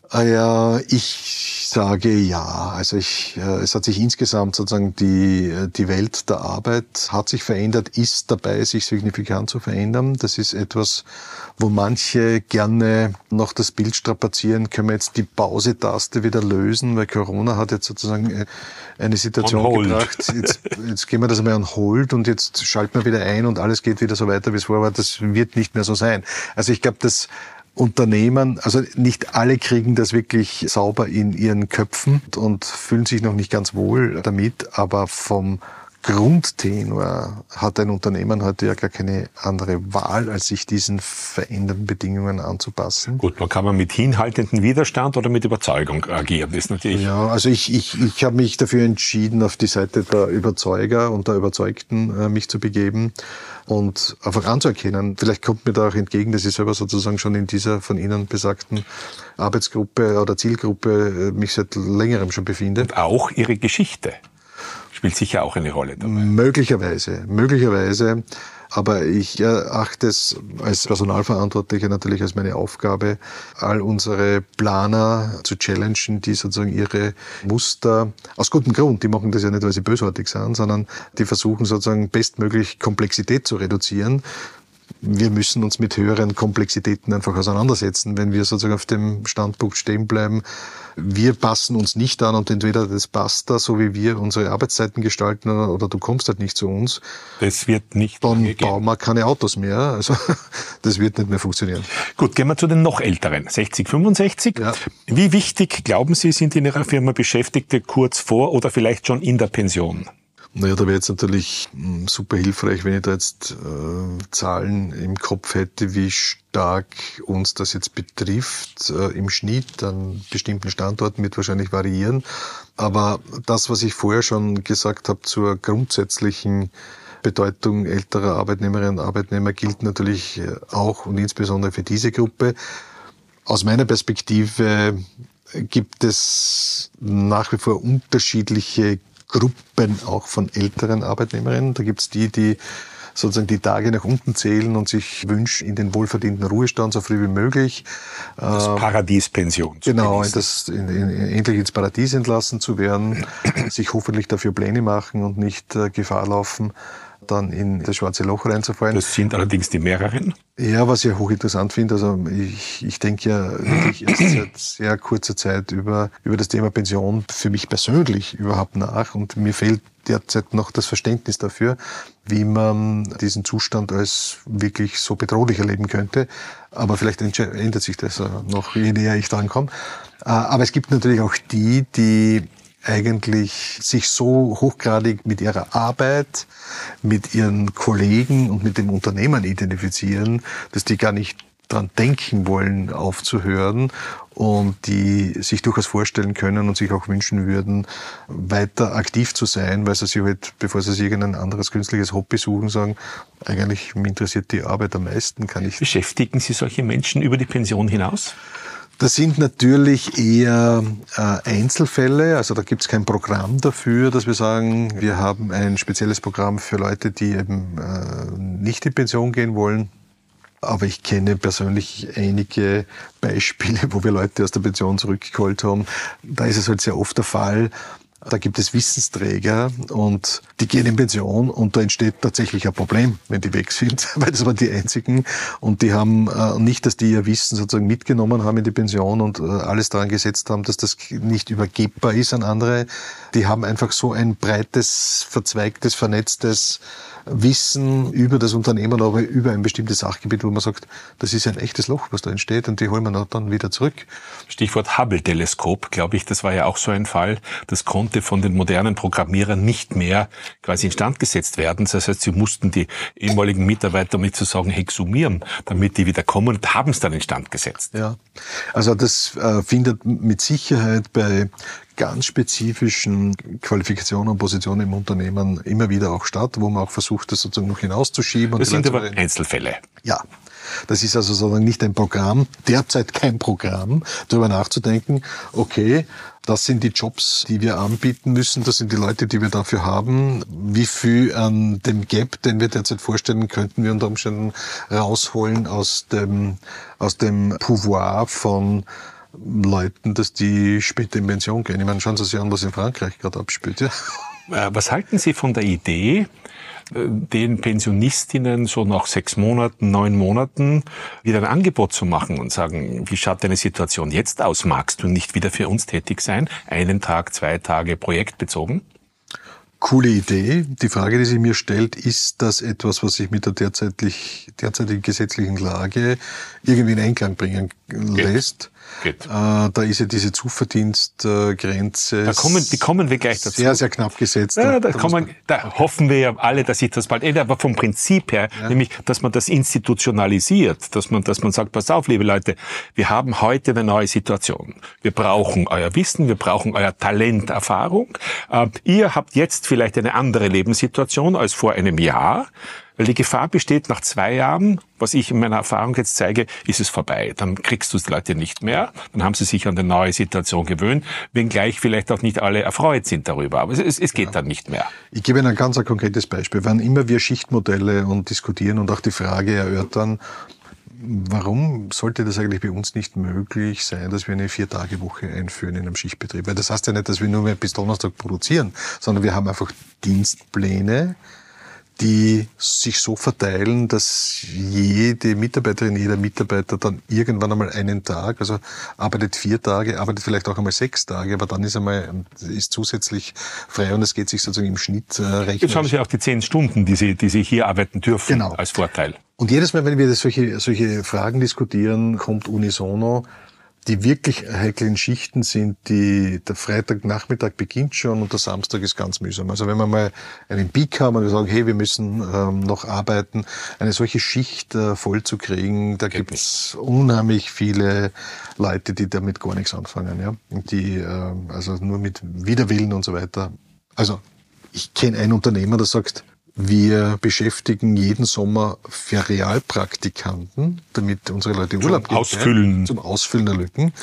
Ah ja, ich sage ja. Also ich, äh, es hat sich insgesamt sozusagen die, die Welt der Arbeit hat sich verändert, ist dabei, sich signifikant zu verändern. Das ist etwas, wo manche gerne noch das Bild strapazieren, können wir jetzt die Pause-Taste wieder lösen, weil Corona hat jetzt sozusagen äh, eine Situation gebracht. Jetzt, jetzt gehen wir das einmal an Hold und jetzt schalten wir wieder ein und alles geht wieder so weiter, wie es vorher war. Das wird nicht mehr so sein. Also ich glaube, dass Unternehmen, also nicht alle kriegen das wirklich sauber in ihren Köpfen und fühlen sich noch nicht ganz wohl damit, aber vom Grundtenor hat ein Unternehmen heute ja gar keine andere Wahl, als sich diesen veränderten Bedingungen anzupassen.
Gut, man kann man mit hinhaltendem Widerstand oder mit Überzeugung agieren, ist natürlich.
Ja, also ich, ich, ich habe mich dafür entschieden, auf die Seite der Überzeuger und der Überzeugten äh, mich zu begeben und einfach anzuerkennen. Vielleicht kommt mir da auch entgegen, dass ich selber sozusagen schon in dieser von Ihnen besagten Arbeitsgruppe oder Zielgruppe äh, mich seit längerem schon befinde.
Und auch Ihre Geschichte spielt sicher auch eine Rolle dabei.
Möglicherweise, möglicherweise. Aber ich erachte es als Personalverantwortlicher natürlich als meine Aufgabe, all unsere Planer zu challengen, die sozusagen ihre Muster, aus gutem Grund, die machen das ja nicht, weil sie bösartig sind, sondern die versuchen sozusagen bestmöglich Komplexität zu reduzieren wir müssen uns mit höheren Komplexitäten einfach auseinandersetzen, wenn wir sozusagen auf dem Standpunkt stehen bleiben. Wir passen uns nicht an und entweder das passt da, so wie wir unsere Arbeitszeiten gestalten, oder, du kommst halt nicht zu uns.
Das wird nicht.
Dann bauen wir keine Autos mehr. Also *laughs* das wird nicht mehr funktionieren.
Gut, gehen wir zu den noch älteren, 60, 65. Ja. Wie wichtig, glauben Sie, sind in Ihrer Firma Beschäftigte kurz vor oder vielleicht schon in der Pension?
Naja, da wäre jetzt natürlich hm, super hilfreich, wenn ich da jetzt äh, Zahlen im Kopf hätte, wie stark uns das jetzt betrifft. Äh, Im Schnitt an bestimmten Standorten wird wahrscheinlich variieren. Aber das, was ich vorher schon gesagt habe zur grundsätzlichen Bedeutung älterer Arbeitnehmerinnen und Arbeitnehmer, gilt natürlich äh, auch und insbesondere für diese Gruppe. Aus meiner Perspektive gibt es nach wie vor unterschiedliche Gruppen auch von älteren Arbeitnehmerinnen. Da gibt's die, die sozusagen die Tage nach unten zählen und sich wünschen, in den wohlverdienten Ruhestand so früh wie möglich.
Das äh, Paradiespension.
Genau, das, in, in, endlich ins Paradies entlassen zu werden, sich hoffentlich dafür Pläne machen und nicht äh, Gefahr laufen, dann in das schwarze Loch reinzufallen.
Das sind allerdings die mehreren.
Ja, was ich hochinteressant finde, also ich, ich denke ja wirklich erst *clears throat* seit sehr kurzer Zeit über, über das Thema Pension für mich persönlich überhaupt nach und mir fehlt derzeit noch das Verständnis dafür, wie man diesen Zustand als wirklich so bedrohlich erleben könnte. Aber vielleicht ändert sich das noch, je näher ich dran komme. Äh, aber es gibt natürlich auch die, die eigentlich sich so hochgradig mit ihrer Arbeit, mit ihren Kollegen und mit dem Unternehmen identifizieren, dass die gar nicht dran denken wollen, aufzuhören und die sich durchaus vorstellen können und sich auch wünschen würden, weiter aktiv zu sein, weil sie sich halt, bevor sie sich irgendein anderes künstliches Hobby suchen, sagen, eigentlich mich interessiert die Arbeit am meisten, kann ich.
Beschäftigen Sie solche Menschen über die Pension hinaus?
Das sind natürlich eher äh, Einzelfälle, also da gibt es kein Programm dafür, dass wir sagen, wir haben ein spezielles Programm für Leute, die eben äh, nicht in Pension gehen wollen. Aber ich kenne persönlich einige Beispiele, *laughs* wo wir Leute aus der Pension zurückgeholt haben. Da ist es halt sehr oft der Fall, da gibt es Wissensträger und die gehen in Pension und da entsteht tatsächlich ein Problem, wenn die weg sind, *laughs* weil das waren die einzigen und die haben äh, nicht, dass die ihr Wissen sozusagen mitgenommen haben in die Pension und äh, alles daran gesetzt haben, dass das nicht übergebbar ist an andere. Die haben einfach so ein breites, verzweigtes, vernetztes Wissen über das Unternehmen, aber über ein bestimmtes Sachgebiet, wo man sagt, das ist ein echtes Loch, was da entsteht und die holen wir dann wieder zurück.
Stichwort Hubble-Teleskop, glaube ich, das war ja auch so ein Fall. Das konnte von den modernen Programmierern nicht mehr quasi instand gesetzt werden. Das heißt, sie mussten die ehemaligen Mitarbeiter mit zu sagen exhumieren, damit die wieder kommen und haben es dann instand gesetzt.
Ja, also das äh, findet mit Sicherheit bei ganz spezifischen Qualifikationen und Positionen im Unternehmen immer wieder auch statt, wo man auch versucht, das sozusagen noch hinauszuschieben.
Das sind aber Einzelfälle.
Ja. Das ist also sozusagen nicht ein Programm, derzeit kein Programm, darüber nachzudenken, okay, das sind die Jobs, die wir anbieten müssen, das sind die Leute, die wir dafür haben. Wie viel an dem Gap, den wir derzeit vorstellen, könnten wir unter Umständen rausholen aus dem, aus dem Pouvoir von Leuten, dass die später in Pension gehen. Ich meine, schauen Sie sich an, was in Frankreich gerade abspielt. Ja.
Äh, was halten Sie von der Idee, äh, den Pensionistinnen so nach sechs Monaten, neun Monaten wieder ein Angebot zu machen und sagen, wie schaut deine Situation jetzt aus? Magst du nicht wieder für uns tätig sein? Einen Tag, zwei Tage projektbezogen?
Coole Idee. Die Frage, die sich mir stellt, ist das etwas, was sich mit der derzeitig, derzeitigen gesetzlichen Lage irgendwie in Einklang bringen lässt? Geht. Äh, da ist ja diese Zuverdienstgrenze.
Da kommen, die kommen wir gleich
dazu. Sehr, sehr knapp gesetzt.
Ja, da, da, kommen, da okay. hoffen wir ja alle, dass sich das bald ändert. Aber vom Prinzip her, ja. nämlich, dass man das institutionalisiert, dass man, dass man sagt, pass auf, liebe Leute, wir haben heute eine neue Situation. Wir brauchen euer Wissen, wir brauchen euer Talent, Erfahrung. Äh, ihr habt jetzt vielleicht eine andere Lebenssituation als vor einem Jahr. Weil die Gefahr besteht, nach zwei Jahren, was ich in meiner Erfahrung jetzt zeige, ist es vorbei. Dann kriegst du die Leute nicht mehr. Dann haben sie sich an die neue Situation gewöhnt, wenngleich vielleicht auch nicht alle erfreut sind darüber. Aber es, es geht ja. dann nicht mehr.
Ich gebe Ihnen ein ganz ein konkretes Beispiel. Wann immer wir Schichtmodelle und diskutieren und auch die Frage erörtern, warum sollte das eigentlich bei uns nicht möglich sein, dass wir eine Vier-Tage-Woche einführen in einem Schichtbetrieb? Weil das heißt ja nicht, dass wir nur mehr bis Donnerstag produzieren, sondern wir haben einfach Dienstpläne, die sich so verteilen, dass jede Mitarbeiterin, jeder Mitarbeiter dann irgendwann einmal einen Tag, also arbeitet vier Tage, arbeitet vielleicht auch einmal sechs Tage, aber dann ist einmal ist zusätzlich frei und es geht sich sozusagen im Schnitt äh, rechnen.
Jetzt haben Sie auch die zehn Stunden, die Sie, die Sie hier arbeiten dürfen, genau. als Vorteil.
Und jedes Mal, wenn wir solche, solche Fragen diskutieren, kommt unisono, die wirklich heiklen Schichten sind, die, der Freitagnachmittag beginnt schon und der Samstag ist ganz mühsam. Also wenn wir mal einen Peak haben und wir sagen, hey, wir müssen ähm, noch arbeiten, eine solche Schicht äh, voll zu kriegen, da gibt es unheimlich viele Leute, die damit gar nichts anfangen, ja. Und die, äh, also nur mit Widerwillen und so weiter. Also, ich kenne einen Unternehmer, der sagt, wir beschäftigen jeden Sommer Ferialpraktikanten, damit unsere Leute Urlaub
zum Ausfüllen.
zum Ausfüllen der Lücken.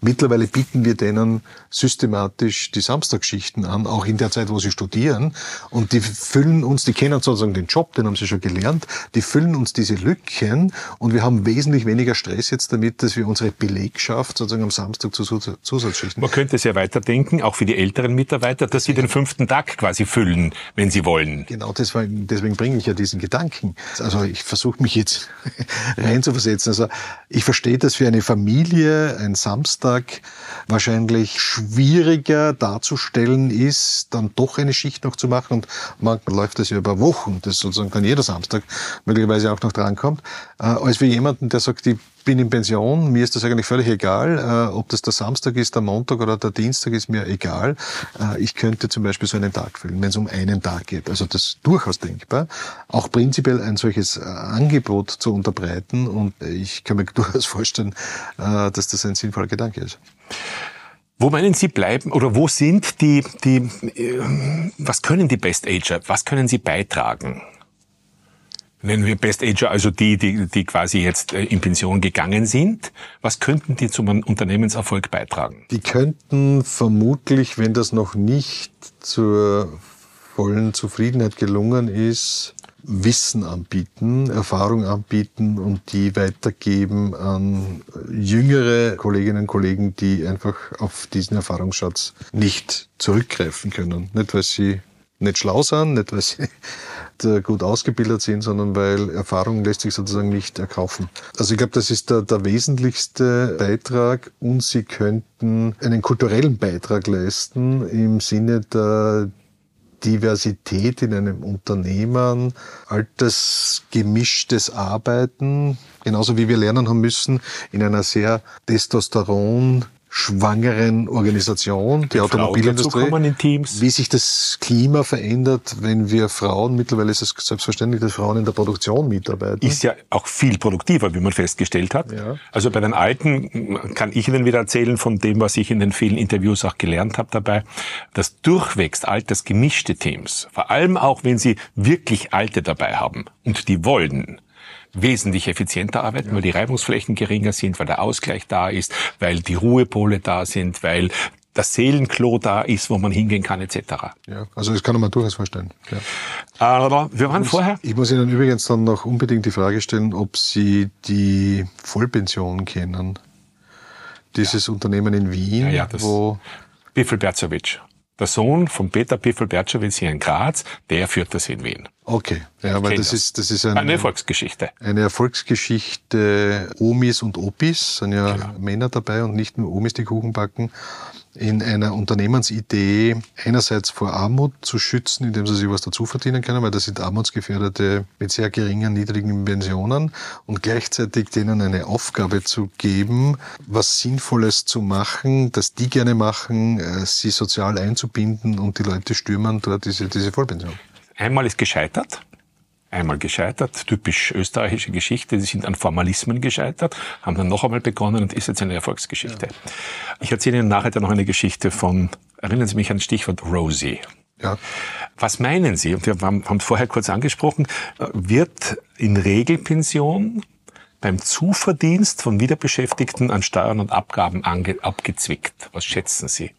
Mittlerweile bieten wir denen systematisch die Samstagsschichten an, auch in der Zeit, wo sie studieren. Und die füllen uns, die kennen sozusagen den Job, den haben sie schon gelernt, die füllen uns diese Lücken und wir haben wesentlich weniger Stress jetzt damit, dass wir unsere Belegschaft sozusagen am Samstag zu Zusatzschichten.
Man könnte es ja weiterdenken, auch für die älteren Mitarbeiter, dass sie den fünften Tag quasi füllen, wenn sie wollen.
Genau, deswegen, deswegen bringe ich ja diesen Gedanken. Also ich versuche mich jetzt *laughs* reinzuversetzen. Also ich verstehe, dass für eine Familie ein Samstag wahrscheinlich schwieriger darzustellen ist, dann doch eine Schicht noch zu machen. Und manchmal läuft das ja über Wochen, das sozusagen dann jeder Samstag möglicherweise auch noch drankommt, äh, als für jemanden, der sagt, ich bin in Pension, mir ist das eigentlich völlig egal, äh, ob das der Samstag ist, der Montag oder der Dienstag ist mir egal. Äh, ich könnte zum Beispiel so einen Tag füllen, wenn es um einen Tag geht. Also das ist durchaus denkbar. Auch prinzipiell ein solches äh, Angebot zu unterbreiten und ich kann mir *laughs* durchaus vorstellen, äh, dass das ein sinnvoller Gedanke ist.
Wo meinen Sie bleiben oder wo sind die, die äh, was können die Best Ager, was können sie beitragen? Nennen wir Best Ager, also die, die, die quasi jetzt äh, in Pension gegangen sind. Was könnten die zum Unternehmenserfolg beitragen?
Die könnten vermutlich, wenn das noch nicht zur vollen Zufriedenheit gelungen ist, Wissen anbieten, Erfahrung anbieten und die weitergeben an jüngere Kolleginnen und Kollegen, die einfach auf diesen Erfahrungsschatz nicht zurückgreifen können. Nicht, weil sie nicht schlau sind, nicht, weil sie gut ausgebildet sind, sondern weil Erfahrung lässt sich sozusagen nicht erkaufen. Also ich glaube, das ist der, der wesentlichste Beitrag und sie könnten einen kulturellen Beitrag leisten im Sinne der Diversität in einem Unternehmen, altersgemischtes Arbeiten, genauso wie wir lernen haben müssen, in einer sehr Testosteron schwangeren Organisation, die Automobilindustrie, wie sich das Klima verändert, wenn wir Frauen, mittlerweile ist es selbstverständlich, dass Frauen in der Produktion mitarbeiten.
Ist ja auch viel produktiver, wie man festgestellt hat. Ja. Also bei den Alten kann ich Ihnen wieder erzählen von dem, was ich in den vielen Interviews auch gelernt habe dabei, dass durchwächst altersgemischte Teams, vor allem auch wenn sie wirklich Alte dabei haben und die wollen, wesentlich effizienter arbeiten, ja. weil die Reibungsflächen geringer sind, weil der Ausgleich da ist, weil die Ruhepole da sind, weil das Seelenklo da ist, wo man hingehen kann, etc.
Ja, also das kann man durchaus vorstellen. Ja.
Aber wir waren
ich
vorher.
Ich muss Ihnen übrigens dann noch unbedingt die Frage stellen, ob Sie die Vollpension kennen. Dieses ja. Unternehmen in Wien, ja,
ja, das wo Biffel Berzovic. Der Sohn von Peter Piffel Bertschowitz hier in Graz, der führt das in Wien.
Okay, ja, weil das, das, ist, das ist
eine, eine Erfolgsgeschichte.
Eine Erfolgsgeschichte. Omis und Opis sind ja genau. Männer dabei und nicht nur Omis, die Kuchen backen. In einer Unternehmensidee einerseits vor Armut zu schützen, indem sie sich was dazu verdienen können, weil das sind Armutsgefährdete mit sehr geringen, niedrigen Pensionen und gleichzeitig denen eine Aufgabe zu geben, was Sinnvolles zu machen, das die gerne machen, äh, sie sozial einzubinden und die Leute stürmen dort diese, diese Vollpension.
Einmal ist gescheitert, einmal gescheitert, typisch österreichische Geschichte, die sind an Formalismen gescheitert, haben dann noch einmal begonnen und ist jetzt eine Erfolgsgeschichte. Ja. Ich erzähle Ihnen nachher noch eine Geschichte von, erinnern Sie mich an das Stichwort Rosie. Ja. Was meinen Sie, und wir haben es vorher kurz angesprochen, wird in Regelpension beim Zuverdienst von Wiederbeschäftigten an Steuern und Abgaben abgezwickt? Was schätzen Sie?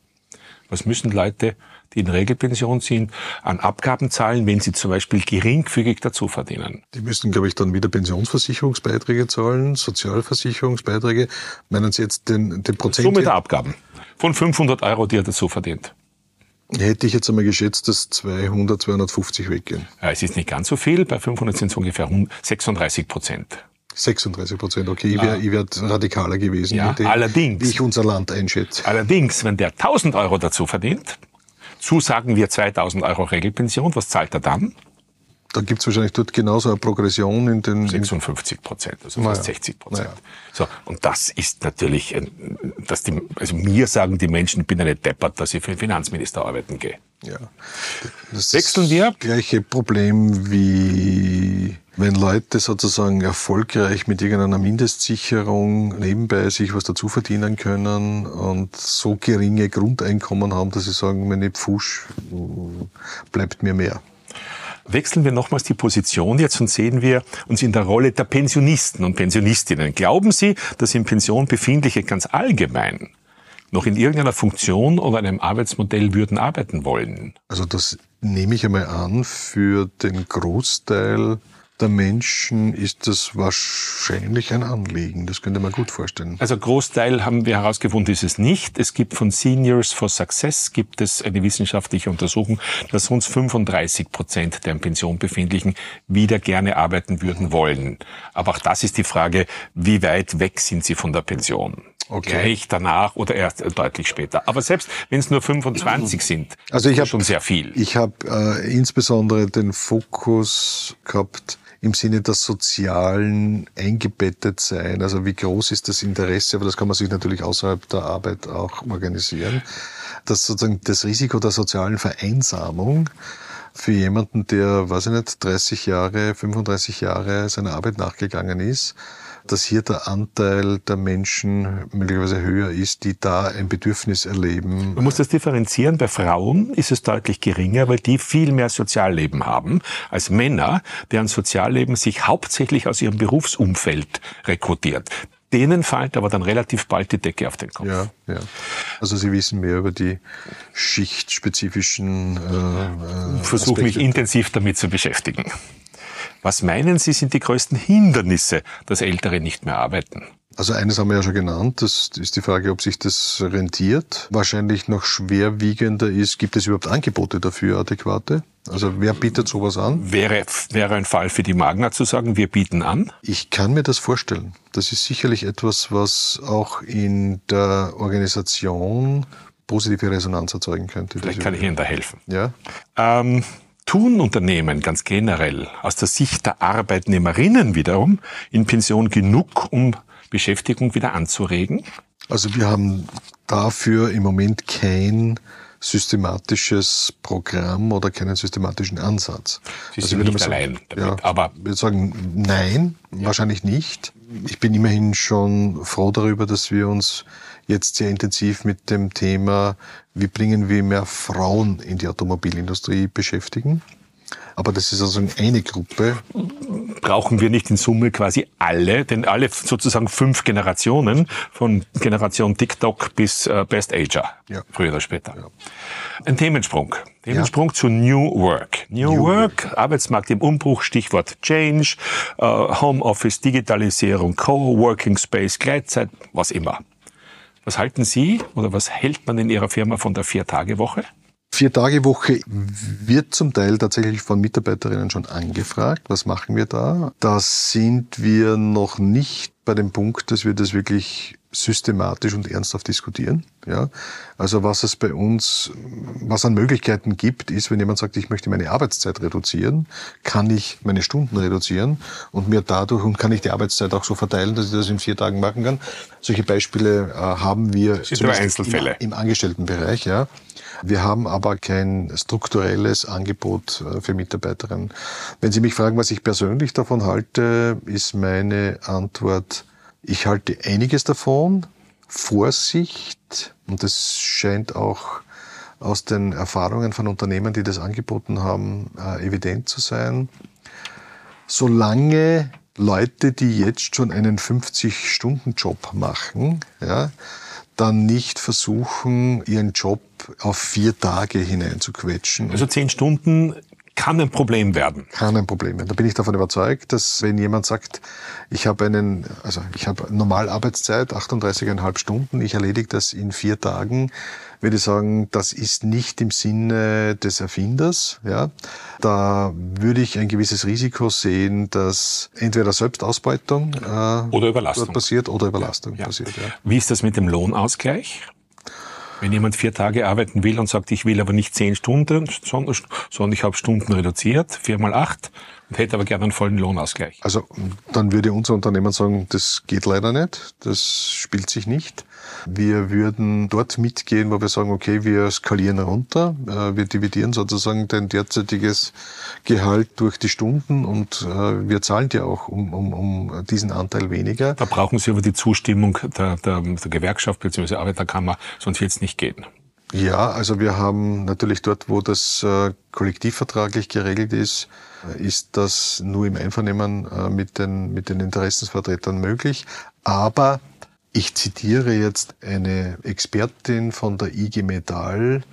Was müssen Leute die in Regelpension sind, an Abgaben zahlen, wenn sie zum Beispiel geringfügig dazu verdienen.
Die müssen, glaube ich, dann wieder Pensionsversicherungsbeiträge zahlen, Sozialversicherungsbeiträge. Meinen Sie jetzt den, den Prozent?
Summe der Abgaben. Von 500 Euro, die er dazu verdient.
Hätte ich jetzt einmal geschätzt, dass 200, 250 weggehen.
Ja, es ist nicht ganz so viel. Bei 500 sind es ungefähr 36 Prozent.
36 Prozent, okay. Ich wäre ja. wär radikaler gewesen,
ja,
dem,
allerdings,
wie ich unser Land einschätze.
Allerdings, wenn der 1000 Euro dazu verdient, zusagen wir 2000 Euro Regelpension, was zahlt er dann?
Da gibt es wahrscheinlich dort genauso eine Progression in den...
56 Prozent, also fast naja. 60 Prozent. Naja. So, und das ist natürlich, dass die, also mir sagen die Menschen, ich bin eine Deppert, dass ich für den Finanzminister arbeiten gehe. Ja.
Das Wechseln wir. Das gleiche Problem wie wenn Leute sozusagen erfolgreich mit irgendeiner Mindestsicherung nebenbei sich was dazu verdienen können und so geringe Grundeinkommen haben, dass sie sagen, ich pfusch, bleibt mir mehr.
Wechseln wir nochmals die Position jetzt und sehen wir uns in der Rolle der Pensionisten und Pensionistinnen. Glauben Sie, dass in Pension befindliche ganz allgemein noch in irgendeiner Funktion oder einem Arbeitsmodell würden arbeiten wollen?
Also das nehme ich einmal an, für den Großteil der Menschen ist das wahrscheinlich ein Anliegen. Das könnte man gut vorstellen.
Also Großteil haben wir herausgefunden, ist es nicht. Es gibt von Seniors for Success gibt es eine wissenschaftliche Untersuchung, dass rund 35 Prozent der in Pension befindlichen wieder gerne arbeiten würden wollen. Aber auch das ist die Frage, wie weit weg sind sie von der Pension? Okay. Gleich danach oder erst deutlich später. Aber selbst wenn es nur 25 sind,
also ich habe schon sehr viel. Ich habe äh, insbesondere den Fokus gehabt im Sinne des sozialen eingebettet sein. Also wie groß ist das Interesse, aber das kann man sich natürlich außerhalb der Arbeit auch organisieren. Das sozusagen das Risiko der sozialen Vereinsamung für jemanden, der, weiß ich nicht, 30 Jahre, 35 Jahre seiner Arbeit nachgegangen ist, dass hier der Anteil der Menschen möglicherweise höher ist, die da ein Bedürfnis erleben.
Man muss das differenzieren. Bei Frauen ist es deutlich geringer, weil die viel mehr Sozialleben haben als Männer, deren Sozialleben sich hauptsächlich aus ihrem Berufsumfeld rekrutiert denen fällt aber dann relativ bald die Decke auf den Kopf.
Ja, ja. Also Sie wissen mehr über die schichtspezifischen. Äh,
äh, Versuche mich intensiv damit zu beschäftigen. Was meinen Sie sind die größten Hindernisse, dass Ältere nicht mehr arbeiten?
Also eines haben wir ja schon genannt, das ist die Frage, ob sich das rentiert. Wahrscheinlich noch schwerwiegender ist, gibt es überhaupt Angebote dafür adäquate? Also wer bietet sowas an?
Wäre, wäre ein Fall für die Magna zu sagen, wir bieten an?
Ich kann mir das vorstellen. Das ist sicherlich etwas, was auch in der Organisation positive Resonanz erzeugen könnte.
Vielleicht kann ich Ihnen da helfen.
Ja.
Ähm, Tun Unternehmen ganz generell aus der Sicht der Arbeitnehmerinnen wiederum in Pension genug, um Beschäftigung wieder anzuregen?
Also wir haben dafür im Moment kein systematisches Programm oder keinen systematischen Ansatz.
Sie also sind nicht sagen, allein
damit, ja, aber wir sagen nein, ja. wahrscheinlich nicht. Ich bin immerhin schon froh darüber, dass wir uns jetzt sehr intensiv mit dem Thema, wie bringen wir mehr Frauen in die Automobilindustrie beschäftigen. Aber das ist also eine Gruppe.
Brauchen wir nicht in Summe quasi alle, denn alle sozusagen fünf Generationen, von Generation TikTok bis äh, Best Ager, ja. früher oder später. Ja. Ein Themensprung. Themensprung ja. zu New Work. New, New Work, Work, Arbeitsmarkt im Umbruch, Stichwort Change, äh, Homeoffice, Digitalisierung, Co-Working Space, Gleitzeit, was immer. Was halten Sie oder was hält man in Ihrer Firma von der Vier-Tage-Woche?
Vier-Tage-Woche wird zum Teil tatsächlich von Mitarbeiterinnen schon angefragt. Was machen wir da? Da sind wir noch nicht bei dem Punkt, dass wir das wirklich systematisch und ernsthaft diskutieren. Ja, also was es bei uns, was an Möglichkeiten gibt, ist, wenn jemand sagt, ich möchte meine Arbeitszeit reduzieren, kann ich meine Stunden reduzieren und mir dadurch und kann ich die Arbeitszeit auch so verteilen, dass ich das in vier Tagen machen kann. Solche Beispiele äh, haben wir
Einzelfälle.
Im, im Angestelltenbereich. Ja, wir haben aber kein strukturelles Angebot äh, für Mitarbeiterinnen. Wenn Sie mich fragen, was ich persönlich davon halte, ist meine Antwort ich halte einiges davon. Vorsicht, und das scheint auch aus den Erfahrungen von Unternehmen, die das angeboten haben, äh, evident zu sein. Solange Leute, die jetzt schon einen 50-Stunden-Job machen, ja, dann nicht versuchen, ihren Job auf vier Tage hineinzuquetschen.
Also zehn Stunden kann ein Problem werden.
Kann ein Problem werden. Da bin ich davon überzeugt, dass wenn jemand sagt, ich habe einen, also ich habe Normalarbeitszeit, 38,5 Stunden, ich erledige das in vier Tagen, würde ich sagen, das ist nicht im Sinne des Erfinders. Ja, da würde ich ein gewisses Risiko sehen, dass entweder Selbstausbeutung
äh, oder Überlastung
passiert oder Überlastung ja. passiert. Ja.
Wie ist das mit dem Lohnausgleich? Wenn jemand vier Tage arbeiten will und sagt, ich will aber nicht zehn Stunden, sondern ich habe Stunden reduziert, vier mal acht, und hätte aber gerne einen vollen Lohnausgleich.
Also dann würde unser Unternehmen sagen, das geht leider nicht, das spielt sich nicht. Wir würden dort mitgehen, wo wir sagen, okay, wir skalieren runter, äh, wir dividieren sozusagen dein derzeitiges Gehalt durch die Stunden und äh, wir zahlen dir auch um, um, um diesen Anteil weniger.
Da brauchen Sie aber die Zustimmung der, der, der Gewerkschaft bzw. Arbeiterkammer, sonst wird es nicht gehen.
Ja, also wir haben natürlich dort, wo das äh, kollektivvertraglich geregelt ist, ist das nur im Einvernehmen mit den, mit den Interessensvertretern möglich. Aber ich zitiere jetzt eine Expertin von der IG Metall,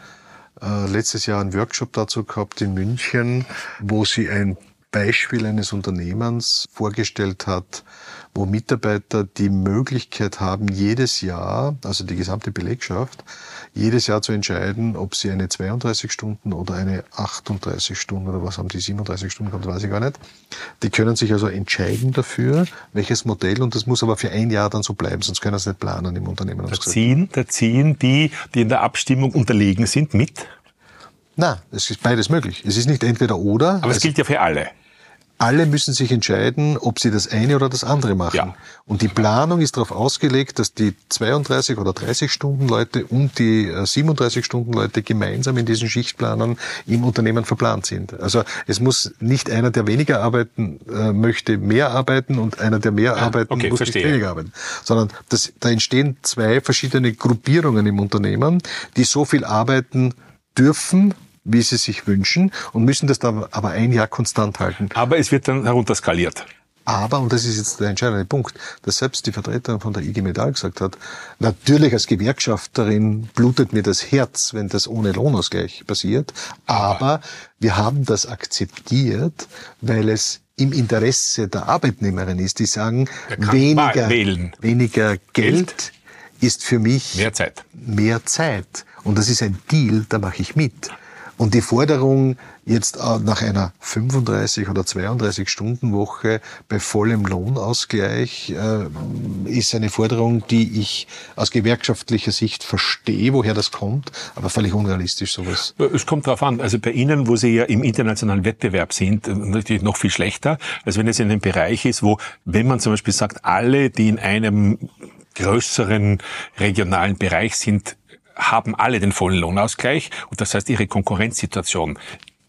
äh, letztes Jahr einen Workshop dazu gehabt in München, wo sie ein Beispiel eines Unternehmens vorgestellt hat, wo Mitarbeiter die Möglichkeit haben, jedes Jahr, also die gesamte Belegschaft, jedes Jahr zu entscheiden, ob sie eine 32 Stunden oder eine 38 Stunden oder was haben die 37 Stunden gehabt, weiß ich gar nicht. Die können sich also entscheiden dafür, welches Modell und das muss aber für ein Jahr dann so bleiben, sonst können sie nicht planen im Unternehmen.
Da ziehen, da ziehen die, die in der Abstimmung unterlegen sind, mit?
Na, es ist beides möglich. Es ist nicht entweder oder.
Aber es gilt ja für alle
alle müssen sich entscheiden, ob sie das eine oder das andere machen. Ja. Und die Planung ist darauf ausgelegt, dass die 32 oder 30 Stunden Leute und die 37 äh, Stunden Leute gemeinsam in diesen Schichtplanern im Unternehmen verplant sind. Also es muss nicht einer, der weniger arbeiten äh, möchte, mehr arbeiten und einer, der mehr arbeiten okay, muss, verstehe. nicht weniger arbeiten. Sondern das, da entstehen zwei verschiedene Gruppierungen im Unternehmen, die so viel arbeiten dürfen, wie sie sich wünschen und müssen das dann aber ein Jahr konstant halten.
Aber es wird dann herunterskaliert.
Aber, und das ist jetzt der entscheidende Punkt, dass selbst die Vertreterin von der IG Metall gesagt hat, natürlich als Gewerkschafterin blutet mir das Herz, wenn das ohne Lohnausgleich passiert, aber wir haben das akzeptiert, weil es im Interesse der Arbeitnehmerin ist, die sagen, weniger, weniger Geld, Geld ist für mich
mehr Zeit.
Mehr Zeit. Und das ist ein Deal, da mache ich mit. Und die Forderung jetzt äh, nach einer 35 oder 32 Stunden Woche bei vollem Lohnausgleich äh, ist eine Forderung, die ich aus gewerkschaftlicher Sicht verstehe, woher das kommt, aber völlig unrealistisch sowas.
Es kommt darauf an. Also bei Ihnen, wo Sie ja im internationalen Wettbewerb sind, natürlich noch viel schlechter, als wenn es in einem Bereich ist, wo, wenn man zum Beispiel sagt, alle, die in einem größeren regionalen Bereich sind, haben alle den vollen Lohnausgleich und das heißt, ihre Konkurrenzsituation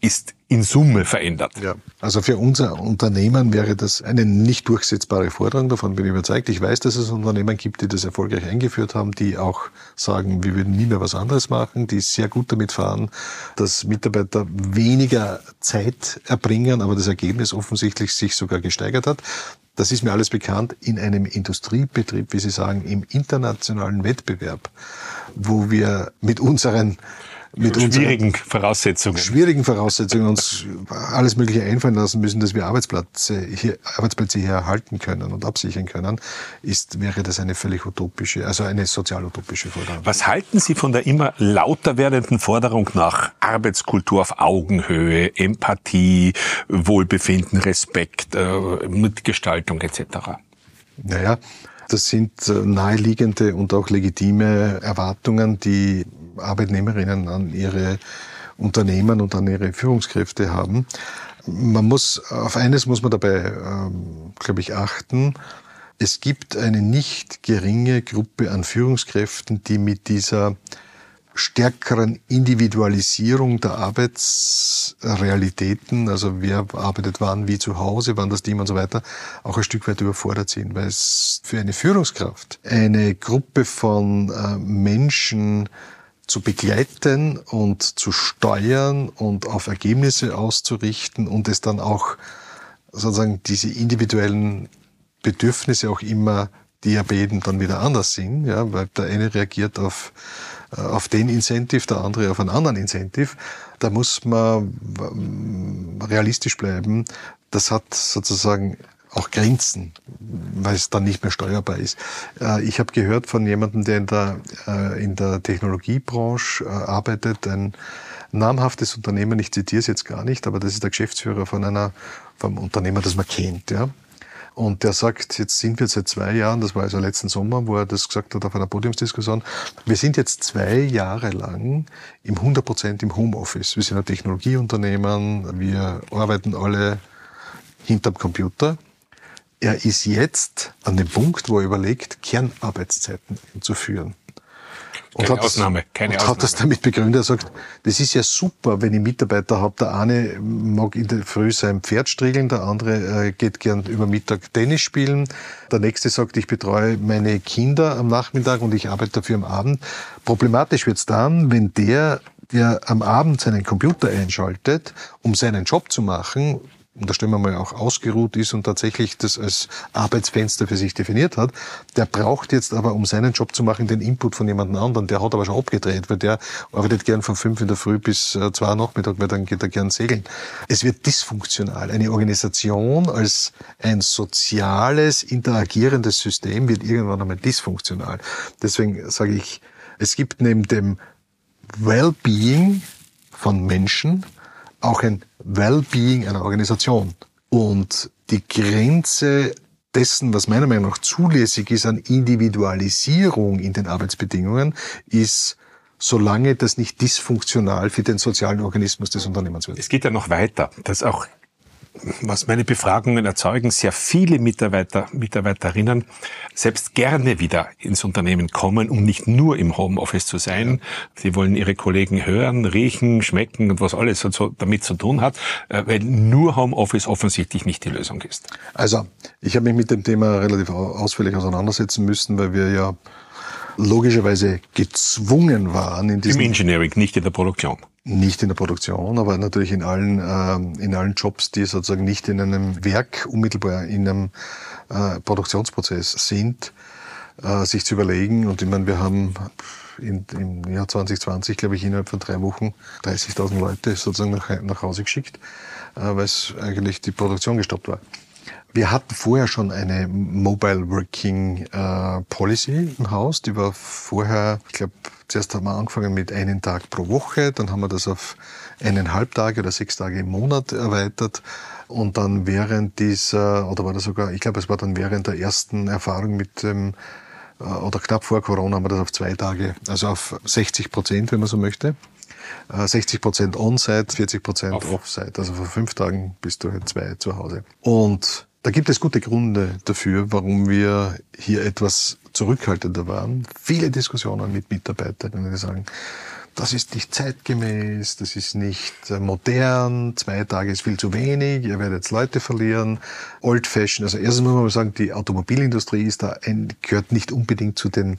ist in Summe verändert.
Ja, also für unser Unternehmen wäre das eine nicht durchsetzbare Forderung, davon bin ich überzeugt. Ich weiß, dass es Unternehmen gibt, die das erfolgreich eingeführt haben, die auch sagen, wir würden nie mehr was anderes machen, die sehr gut damit fahren, dass Mitarbeiter weniger Zeit erbringen, aber das Ergebnis offensichtlich sich sogar gesteigert hat. Das ist mir alles bekannt in einem Industriebetrieb, wie Sie sagen, im internationalen Wettbewerb wo wir mit unseren
mit schwierigen Voraussetzungen.
Schwierigen Voraussetzungen uns alles Mögliche einfallen lassen müssen, dass wir Arbeitsplätze hier, Arbeitsplätze hier erhalten können und absichern können, ist, wäre das eine völlig utopische, also eine sozial-utopische Forderung.
Was halten Sie von der immer lauter werdenden Forderung nach Arbeitskultur auf Augenhöhe, Empathie, Wohlbefinden, Respekt, äh, Mitgestaltung etc.?
Naja, Das sind äh, naheliegende und auch legitime Erwartungen, die Arbeitnehmerinnen an ihre Unternehmen und an ihre Führungskräfte haben. Man muss, auf eines muss man dabei, ähm, glaube ich, achten. Es gibt eine nicht geringe Gruppe an Führungskräften, die mit dieser stärkeren Individualisierung der Arbeitsrealitäten, also wer arbeitet wann, wie zu Hause, wann das Team und so weiter, auch ein Stück weit überfordert sind, weil es für eine Führungskraft eine Gruppe von äh, Menschen zu begleiten und zu steuern und auf Ergebnisse auszurichten und es dann auch sozusagen diese individuellen Bedürfnisse auch immer Diabeten dann wieder anders sind, ja, weil der eine reagiert auf, auf den Incentive, der andere auf einen anderen Incentive. Da muss man ähm, realistisch bleiben. Das hat sozusagen auch Grenzen, weil es dann nicht mehr steuerbar ist. Äh, ich habe gehört von jemandem, der in der, äh, in der Technologiebranche arbeitet, ein namhaftes Unternehmen, ich zitiere es jetzt gar nicht, aber das ist der Geschäftsführer von einer, vom Unternehmer, das man kennt, ja. Und der sagt, jetzt sind wir seit zwei Jahren, das war also letzten Sommer, wo er das gesagt hat auf einer Podiumsdiskussion, wir sind jetzt zwei Jahre lang im 100 Prozent im Homeoffice. Wir sind ein Technologieunternehmen, wir arbeiten alle hinterm Computer. Er ist jetzt an dem Punkt, wo er überlegt, Kernarbeitszeiten einzuführen. Und keine hat Ausnahme, keine und Ausnahme. hat das damit begründet, er sagt, das ist ja super, wenn ich Mitarbeiter habe. Der eine mag in der Früh sein Pferd striegeln, der andere äh, geht gern über Mittag Tennis spielen, der nächste sagt, ich betreue meine Kinder am Nachmittag und ich arbeite dafür am Abend. Problematisch wird's dann, wenn der der am Abend seinen Computer einschaltet, um seinen Job zu machen, unterstellen wir mal auch ausgeruht ist und tatsächlich das als Arbeitsfenster für sich definiert hat, der braucht jetzt aber, um seinen Job zu machen, den Input von jemand anderen. Der hat aber schon abgedreht, weil der arbeitet gern von fünf in der Früh bis äh, zwei Nachmittag, weil dann geht er gern segeln. Es wird dysfunktional. Eine Organisation als ein soziales, interagierendes System wird irgendwann einmal dysfunktional. Deswegen sage ich, es gibt neben dem Wellbeing von Menschen auch ein Wellbeing einer Organisation. Und die Grenze dessen, was meiner Meinung nach zulässig ist an Individualisierung in den Arbeitsbedingungen, ist solange das nicht dysfunktional für den sozialen Organismus des Unternehmens wird.
Es geht ja noch weiter, dass auch was meine Befragungen erzeugen, sehr viele Mitarbeiter, Mitarbeiterinnen selbst gerne wieder ins Unternehmen kommen, um nicht nur im Homeoffice zu sein. Sie wollen ihre Kollegen hören, riechen, schmecken und was alles so damit zu tun hat, äh, weil nur Homeoffice offensichtlich nicht die Lösung ist.
Also, ich habe mich mit dem Thema relativ ausführlich auseinandersetzen müssen, weil wir ja logischerweise gezwungen waren in
diesem... Im Engineering, nicht in der Produktion.
Nicht in der Produktion, aber natürlich in allen, äh, in allen Jobs, die sozusagen nicht in einem Werk unmittelbar in einem äh, Produktionsprozess sind, äh, sich zu überlegen. Und ich meine, wir haben in, im Jahr 2020, glaube ich, innerhalb von drei Wochen 30.000 Leute sozusagen nach, nach Hause geschickt, äh, weil es eigentlich die Produktion gestoppt war. Wir hatten vorher schon eine Mobile Working äh, Policy im Haus. Die war vorher, ich glaube, zuerst haben wir angefangen mit einen Tag pro Woche, dann haben wir das auf eineinhalb Tage oder sechs Tage im Monat erweitert. Und dann während dieser, oder war das sogar, ich glaube, es war dann während der ersten Erfahrung mit dem, äh, oder knapp vor Corona haben wir das auf zwei Tage, also auf 60 Prozent, wenn man so möchte. 60 äh, Prozent On-Site, 40 Prozent Off-Site. Also vor fünf Tagen bist du halt zwei zu Hause. Und da gibt es gute Gründe dafür, warum wir hier etwas zurückhaltender waren. Viele Diskussionen mit Mitarbeitern, die sagen, das ist nicht zeitgemäß, das ist nicht äh, modern, zwei Tage ist viel zu wenig, ihr werdet jetzt Leute verlieren, old fashion. Also erstens muss man mal sagen, die Automobilindustrie ist da gehört nicht unbedingt zu den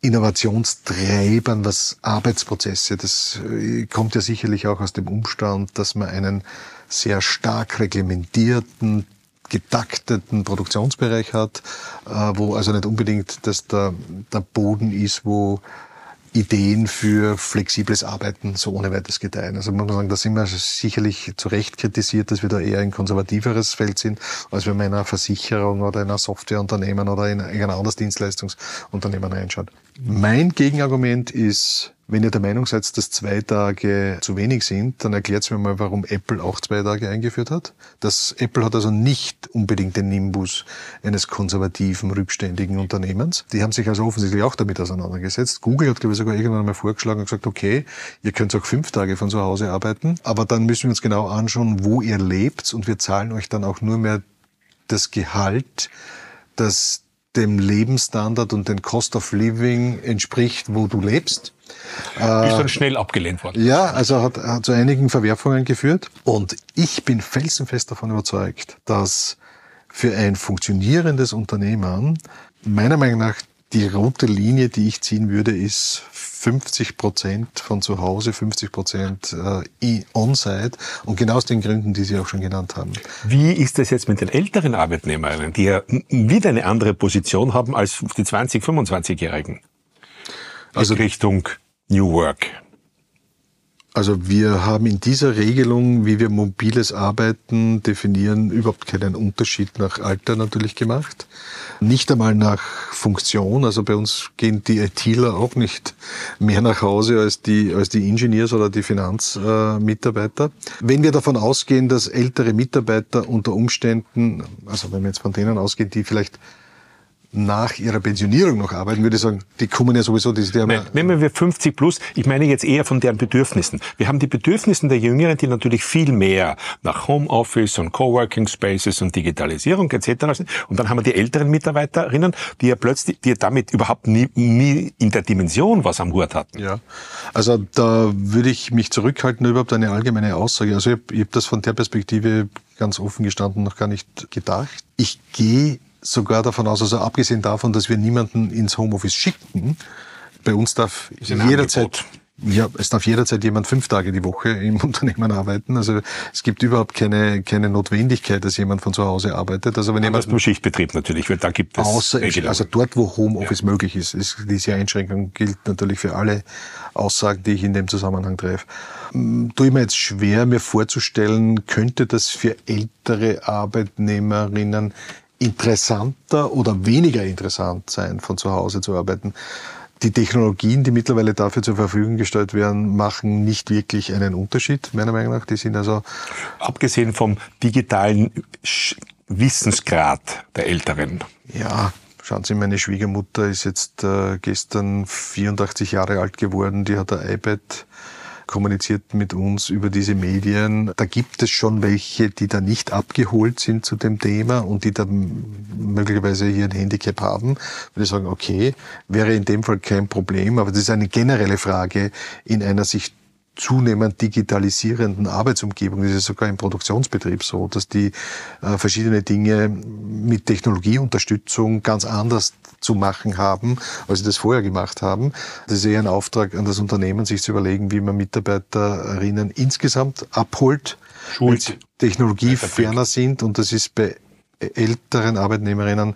Innovationstreibern, was Arbeitsprozesse, das äh, kommt ja sicherlich auch aus dem Umstand, dass man einen sehr stark reglementierten, getakteten Produktionsbereich hat, äh, wo also nicht unbedingt das der, der Boden ist, wo Ideen für flexibles Arbeiten so ohne weiteres gedeihen. Also man muss sagen, da sind wir sicherlich zu Recht kritisiert, dass wir da eher ein konservativeres Feld sind, als wenn man in einer Versicherung oder in einer Softwareunternehmen oder in ein anderes Dienstleistungsunternehmen reinschaut. Mein Gegenargument ist Wenn ihr der Meinung seid, dass zwei Tage zu wenig sind, dann erklärt mir mal, warum Apple auch zwei Tage eingeführt hat. Das Apple hat also nicht unbedingt den Nimbus eines konservativen, rückständigen Unternehmens. Die haben sich also offensichtlich auch damit auseinandergesetzt. Google hat, glaube ich, sogar irgendwann einmal vorgeschlagen und gesagt, okay, ihr könnt auch fünf Tage von zu Hause arbeiten, aber dann müssen wir uns genau anschauen, wo ihr lebt und wir zahlen euch dann auch nur mehr das Gehalt, das dem Lebensstandard und den Cost of Living entspricht, wo du lebst.
Ist dann schnell abgelehnt worden.
Ja, also hat, hat zu einigen Verwerfungen geführt. Und ich bin felsenfest davon überzeugt, dass für ein funktionierendes Unternehmen meiner Meinung nach die rote Linie, die ich ziehen würde, ist 50 Prozent von zu Hause, 50 Prozent äh, on-site und genau aus den Gründen, die Sie auch schon genannt haben.
Wie ist das jetzt mit den älteren Arbeitnehmerinnen, die ja wieder eine andere Position haben als die 20-, 25-Jährigen? Also Richtung New Work.
Also wir haben in dieser Regelung, wie wir mobiles Arbeiten definieren, überhaupt keinen Unterschied nach Alter natürlich gemacht. Nicht einmal nach Funktion. Also bei uns gehen die ITler auch nicht mehr nach Hause als die, als die Engineers oder die Finanzmitarbeiter. Wenn wir davon ausgehen, dass ältere Mitarbeiter unter Umständen, also wenn wir jetzt von denen ausgehen, die vielleicht nach ihrer Pensionierung noch arbeiten, würde ich sagen, die kommen ja sowieso, die, die
haben Nein, Nehmen wir 50 plus, ich meine jetzt eher von deren Bedürfnissen. Wir haben die Bedürfnissen der Jüngeren, die natürlich viel mehr nach Homeoffice und Coworking Spaces und Digitalisierung etc. sind. Und dann haben wir die älteren Mitarbeiterinnen, die ja plötzlich, die ja damit überhaupt nie, nie in der Dimension was am Hut hatten.
Ja, also da würde ich mich zurückhalten, überhaupt eine allgemeine Aussage. Also ich habe hab das von der Perspektive ganz offen gestanden noch gar nicht gedacht. Ich gehe sogar davon aus, also abgesehen davon, dass wir niemanden ins Homeoffice schicken, bei uns darf jederzeit, ja, es darf jederzeit jemand fünf Tage die Woche im *laughs* Unternehmen arbeiten. Also es gibt überhaupt keine, keine Notwendigkeit, dass jemand von zu Hause arbeitet. Also wenn jemand
nur Schichtbetrieb natürlich, weil da gibt es
außer, also dort, wo Homeoffice ja. möglich ist, ist diese Einschränkung gilt natürlich für alle Aussagen, die ich in dem Zusammenhang treffe. Hm, tue ich mir jetzt schwer, mir vorzustellen, könnte das für ältere Arbeitnehmerinnen interessanter oder weniger interessant sein, von zu Hause zu arbeiten. Die Technologien, die mittlerweile dafür zur Verfügung gestellt werden, machen nicht wirklich einen Unterschied, meiner Meinung nach. Die sind also.
Abgesehen vom digitalen Wissensgrad der Älteren.
Ja, Schauen Sie, meine Schwiegermutter ist jetzt äh, gestern 84 Jahre alt geworden. Die hat ein iPad kommuniziert mit uns über diese Medien. Da gibt es schon welche, die da nicht abgeholt sind zu dem Thema und die da möglicherweise hier ein Handicap haben. Würde ich sagen, okay, wäre in dem Fall kein Problem, aber das ist eine generelle Frage in einer sich zunehmend digitalisierenden Arbeitsumgebung, das ist sogar im Produktionsbetrieb so, dass die äh, verschiedene Dinge mit Technologieunterstützung ganz anders zu machen haben, als sie das vorher gemacht haben. Das ist eher ein Auftrag an das Unternehmen, sich zu überlegen, wie man Mitarbeiterinnen insgesamt abholt, Schult. technologieferner sind und das ist bei älteren Arbeitnehmerinnen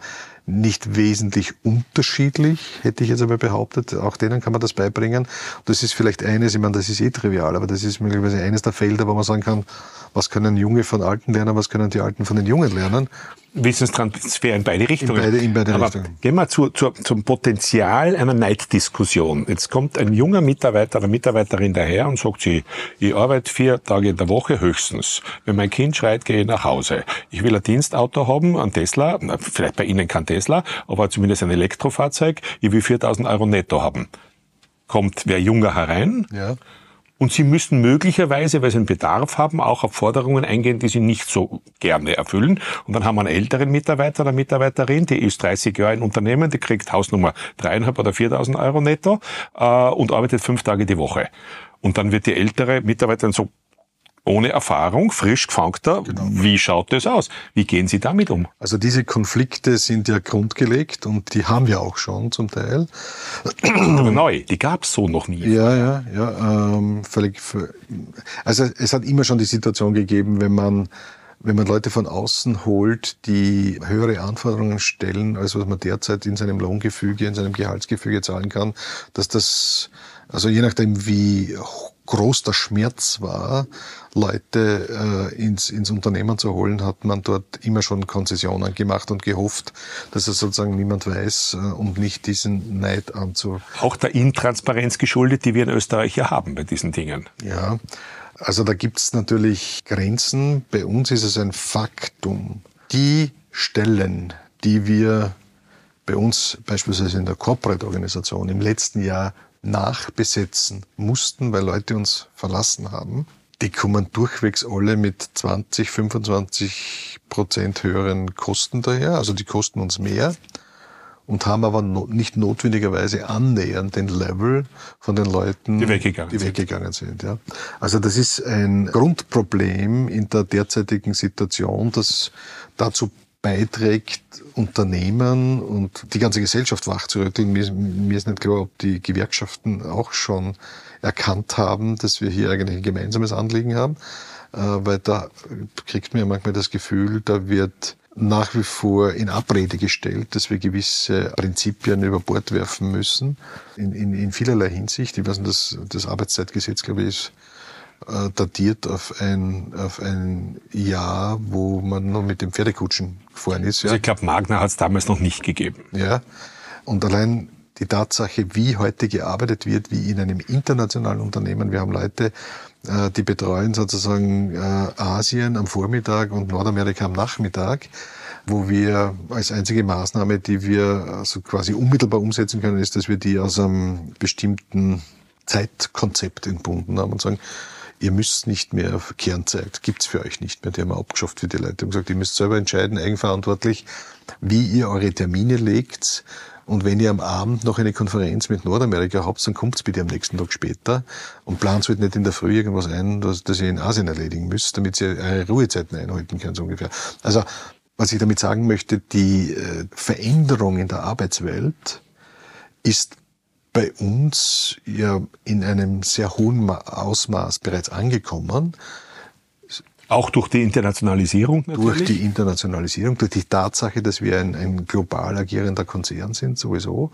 nicht wesentlich unterschiedlich, hätte ich jetzt einmal behauptet. Auch denen kann man das beibringen. Das ist vielleicht eines, ich meine, das ist eh trivial, aber das ist möglicherweise eines der Felder, wo man sagen kann, was können Junge von Alten lernen, was können die Alten von den Jungen lernen.
Wissenstransfer in beide Richtungen.
In beide, in beide Aber Richtungen.
Gehen wir zu, zu, zum Potenzial einer Neiddiskussion. Jetzt kommt ein junger Mitarbeiter oder Mitarbeiterin daher und sagt sie, ich arbeite vier Tage in der Woche höchstens. Wenn mein Kind schreit, gehe ich nach Hause. Ich will ein Dienstauto haben, ein Tesla, vielleicht bei Ihnen kein Tesla, aber zumindest ein Elektrofahrzeug. Ich will 4000 Euro netto haben. Kommt wer junger herein?
Ja
und sie müssen möglicherweise, weil sie einen Bedarf haben, auch auf Forderungen eingehen, die sie nicht so gerne erfüllen. Und dann haben wir einen älteren Mitarbeiter oder Mitarbeiterin, die ist 30 Jahre in Unternehmen, die kriegt Hausnummer dreieinhalb oder 4.000 Euro netto äh, und arbeitet fünf Tage die Woche. Und dann wird die ältere Mitarbeiterin so ohne Erfahrung, frisch gefangter. Genau. Wie schaut das aus? Wie gehen Sie damit um?
Also diese Konflikte sind ja grundgelegt und die haben wir auch schon zum Teil.
Aber neu, die gab es so noch nie.
Ja, ja, ja. Ähm, völlig, also es hat immer schon die Situation gegeben, wenn man wenn man Leute von außen holt, die höhere Anforderungen stellen, als was man derzeit in seinem Lohngefüge, in seinem Gehaltsgefüge zahlen kann, dass das Also je nachdem, wie groß der Schmerz war, Leute äh, ins, ins Unternehmen zu holen, hat man dort immer schon Konzessionen gemacht und gehofft, dass es sozusagen niemand weiß, äh, um nicht diesen Neid anzu.
Auch der Intransparenz geschuldet, die wir in Österreich ja haben bei diesen Dingen.
Ja, also da gibt es natürlich Grenzen. Bei uns ist es ein Faktum. Die Stellen, die wir bei uns beispielsweise in der Corporate-Organisation im letzten Jahr nachbesetzen mussten, weil Leute uns verlassen haben, die kommen durchwegs alle mit 20, 25 Prozent höheren Kosten daher. Also die kosten uns mehr und haben aber no, nicht notwendigerweise annähernd den Level von den Leuten,
die weggegangen,
die weggegangen sind. sind ja. Also das ist ein Grundproblem in der derzeitigen Situation, das dazu beiträgt, Unternehmen und die ganze Gesellschaft wachzurütteln. Mir, mir ist nicht klar, ob die Gewerkschaften auch schon erkannt haben, dass wir hier eigentlich ein gemeinsames Anliegen haben, äh, weil da kriegt man manchmal das Gefühl, da wird nach wie vor in Abrede gestellt, dass wir gewisse Prinzipien über Bord werfen müssen, in, in, in vielerlei Hinsicht. Ich weiß nicht, das, das Arbeitszeitgesetz, glaube ich, ist äh, datiert auf ein, auf ein Jahr, wo man noch mit dem Pferdekutschen gefahren ist.
Ja. Also ich glaube, Magna hat es damals noch nicht gegeben.
Ja. Und allein die Tatsache, wie heute gearbeitet wird, wie in einem internationalen Unternehmen. Wir haben Leute, äh, die betreuen sozusagen äh, Asien am Vormittag und Nordamerika am Nachmittag wo wir als einzige Maßnahme, die wir also quasi unmittelbar umsetzen können, ist, dass wir die aus einem bestimmten Zeitkonzept entbunden haben und sagen, ihr müsst nicht mehr Kernzeit, gibt's für euch nicht mehr. Die haben abgeschafft für die Leute. und gesagt, ihr müsst selber entscheiden, eigenverantwortlich, wie ihr eure Termine legt. Und wenn ihr am Abend noch eine Konferenz mit Nordamerika habt, dann kommt's bitte am nächsten Tag später und plant halt nicht in der Früh irgendwas ein, das, das ihr in Asien erledigen müsst, damit ihr eure Ruhezeiten einhalten könnt, so ungefähr. Also, was ich damit sagen möchte, die äh, Veränderung in der Arbeitswelt ist bei uns ja in einem sehr hohen Ausmaß bereits angekommen.
Auch durch die Internationalisierung
natürlich? Durch die Internationalisierung, durch die Tatsache, dass wir ein, ein global agierender Konzern sind, sowieso.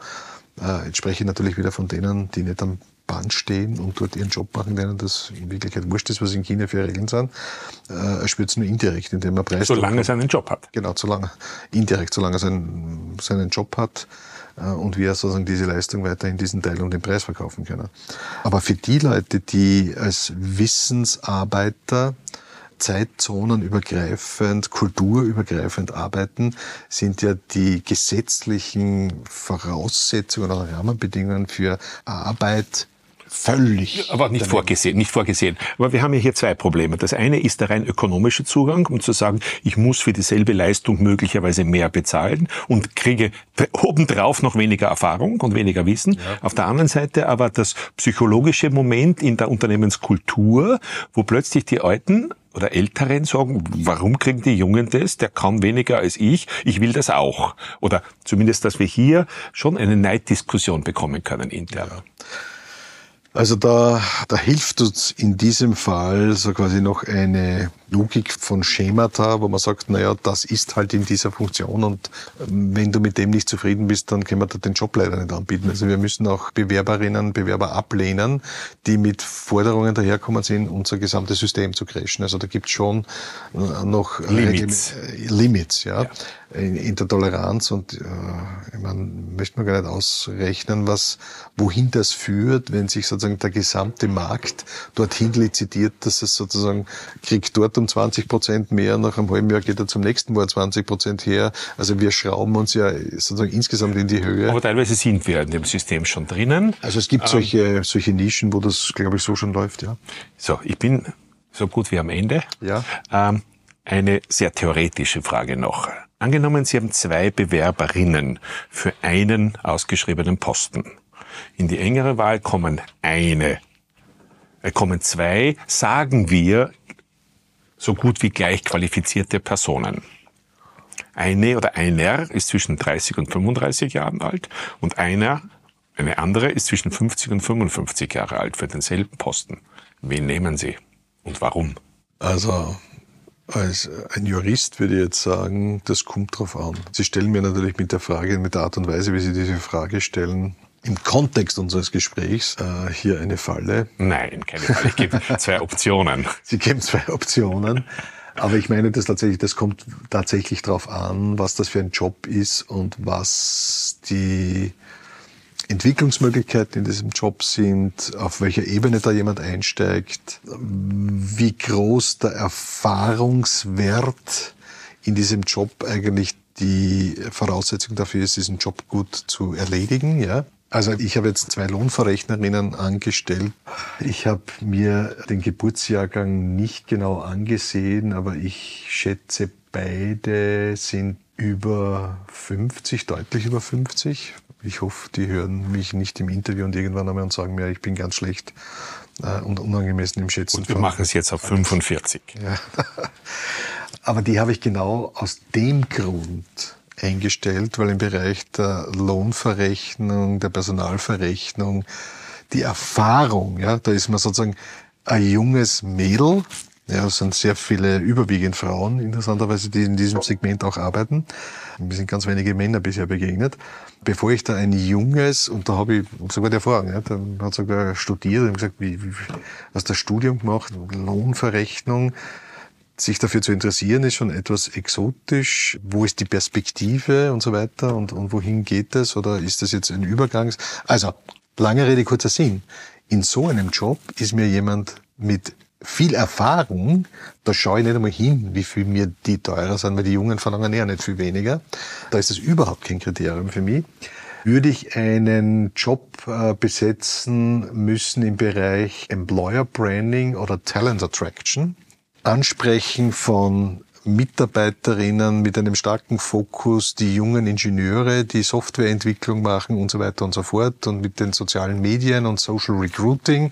Äh, jetzt spreche ich natürlich wieder von denen, die nicht am Band stehen und dort ihren Job machen, denen das in Wirklichkeit wurscht ist, was in China für Regeln sind. Äh, er spürt es nur indirekt, indem er Preis...
Solange er seinen Job hat.
Genau, solange, indirekt, solange er seinen, seinen Job hat und wir sozusagen diese Leistung weiter in diesen Teil um den Preis verkaufen können. Aber für die Leute, die als Wissensarbeiter zeitzonenübergreifend, kulturübergreifend arbeiten, sind ja die gesetzlichen Voraussetzungen oder Rahmenbedingungen für Arbeit völlig.
Aber nicht vorgesehen, nicht vorgesehen. Aber wir haben ja hier zwei Probleme. Das eine ist der rein ökonomische Zugang, um zu sagen, ich muss für dieselbe Leistung möglicherweise mehr bezahlen und kriege *laughs* obendrauf noch weniger Erfahrung und weniger Wissen. Ja. Auf der anderen Seite aber das psychologische Moment in der Unternehmenskultur, wo plötzlich die Alten oder Älteren sagen, warum kriegen die Jungen das? Der kann weniger als ich. Ich will das auch. Oder zumindest, dass wir hier schon eine Neiddiskussion bekommen können intern. Ja.
Also da, da hilft uns in diesem Fall so quasi noch eine Logik von Schemata, wo man sagt, naja, das ist halt in dieser Funktion und ähm, wenn du mit dem nicht zufrieden bist, dann können wir dir den Job leider nicht anbieten. Also wir müssen auch Bewerberinnen, Bewerber ablehnen, die mit Forderungen daherkommen sind, unser gesamtes System zu crashen. Also da gibt es schon äh, noch
Limits,
äh, Limits ja, ja. In, in, der Toleranz und äh, ich meine, möchte man gar nicht ausrechnen, was, wohin das führt, wenn sich sozusagen der gesamte Markt dorthin lizitiert, dass es sozusagen kriegt dort um 20 Prozent mehr, nach einem halben Jahr geht er zum nächsten Mal 20 Prozent her. Also wir schrauben uns ja sozusagen insgesamt in die Höhe.
Aber teilweise sind wir in dem System schon drinnen.
Also es gibt ähm, solche, solche Nischen, wo das, glaube ich, so schon läuft, ja.
So, ich bin so gut wie am Ende.
Ja.
Ähm, eine sehr theoretische Frage noch. Angenommen, Sie haben zwei Bewerberinnen für einen ausgeschriebenen Posten. In die engere Wahl kommen eine, äh, kommen zwei, sagen wir, so gut wie gleich qualifizierte Personen. Eine oder einer ist zwischen 30 und 35 Jahren alt und einer, eine andere ist zwischen 50 und 55 Jahre alt für denselben Posten. Wen nehmen Sie und warum?
Also als ein Jurist würde ich jetzt sagen, das kommt drauf an. Sie stellen mir natürlich mit der Frage, mit der Art und Weise, wie Sie diese Frage stellen, im Kontext unseres Gesprächs äh, hier eine Falle.
Nein, keine Falle. Ich gebe *laughs* zwei Optionen.
Sie geben zwei Optionen. Aber ich meine das tatsächlich, das kommt tatsächlich darauf an, was das für ein Job ist und was die Entwicklungsmöglichkeiten in diesem Job sind, auf welcher Ebene da jemand einsteigt, wie groß der Erfahrungswert in diesem Job eigentlich die Voraussetzung dafür ist, diesen Job gut zu erledigen. Ja. Also ich habe jetzt zwei Lohnverrechnerinnen angestellt. Ich habe mir den Geburtsjahrgang nicht genau angesehen, aber ich schätze, beide sind über 50, deutlich über 50. Ich hoffe, die hören mich nicht im Interview und irgendwann einmal und sagen mir, ich bin ganz schlecht äh, und unangemessen im Schätzen. Und
wir machen es jetzt auf 45.
Ja. *laughs* Aber die habe ich genau aus dem Grund eingestellt, weil im Bereich der Lohnverrechnung, der Personalverrechnung, die Erfahrung, ja, da ist man sozusagen ein junges Mädel, ja, es sind sehr viele, überwiegend Frauen, interessanterweise, die in diesem Segment auch arbeiten. Mir sind ganz wenige Männer bisher begegnet. Bevor ich da ein junges, und da habe ich sogar die Erfahrung, ja, da hat sogar studiert und gesagt, wie, wie, hast das Studium gemacht, Lohnverrechnung, sich dafür zu interessieren, ist schon etwas exotisch. Wo ist die Perspektive und so weiter und, und wohin geht es? Oder ist das jetzt ein Übergangs... Also, lange Rede, kurzer Sinn. In so einem Job ist mir jemand mit viel Erfahrung, da schaue ich nicht einmal hin, wie viel mir die teurer sind, weil die Jungen verlangen eher nicht viel weniger. Da ist das überhaupt kein Kriterium für mich. Würde ich einen Job äh, besetzen müssen im Bereich Employer Branding oder Talent Attraction, Ansprechen von Mitarbeiterinnen mit einem starken Fokus, die jungen Ingenieure, die Softwareentwicklung machen und so weiter und so fort und mit den sozialen Medien und Social Recruiting,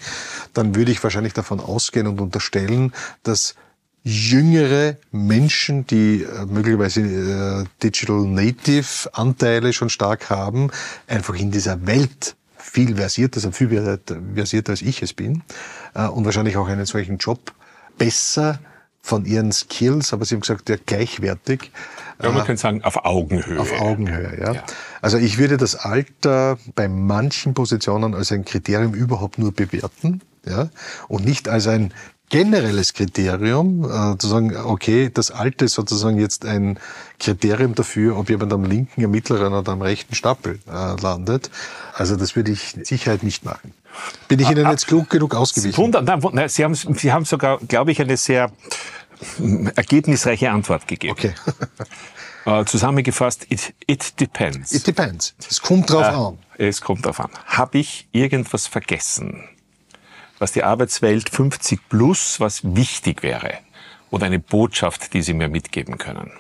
dann würde ich wahrscheinlich davon ausgehen und unterstellen, dass jüngere Menschen, die äh, möglicherweise äh, Digital Native Anteile schon stark haben, einfach in dieser Welt viel versierter sind, viel versierter als ich es bin äh, und wahrscheinlich auch einen solchen Job besser von ihren Skills, aber Sie haben gesagt, ja, gleichwertig.
Ja, man äh, könnte sagen, auf Augenhöhe.
Auf Augenhöhe, ja. ja. Also ich würde das Alter bei manchen Positionen als ein Kriterium überhaupt nur bewerten, ja, und nicht als ein generelles Kriterium, äh, zu sagen, okay, das Alte ist sozusagen jetzt ein Kriterium dafür, ob jemand am linken, am mittleren oder am rechten Stapel äh, landet. Also das würde ich mit Sicherheit nicht machen. Bin ich Ihnen jetzt klug genug ausgewichen?
Wunder, nein, Sie, haben, Sie haben sogar, glaube ich, eine sehr ergebnisreiche Antwort gegeben.
Okay. *laughs*
Äh, zusammengefasst, it, it depends.
It depends. Es kommt drauf äh, an.
Es kommt drauf an. Habe ich irgendwas vergessen, was die Arbeitswelt 50 plus, was wichtig wäre? Oder eine Botschaft, die Sie mir mitgeben können?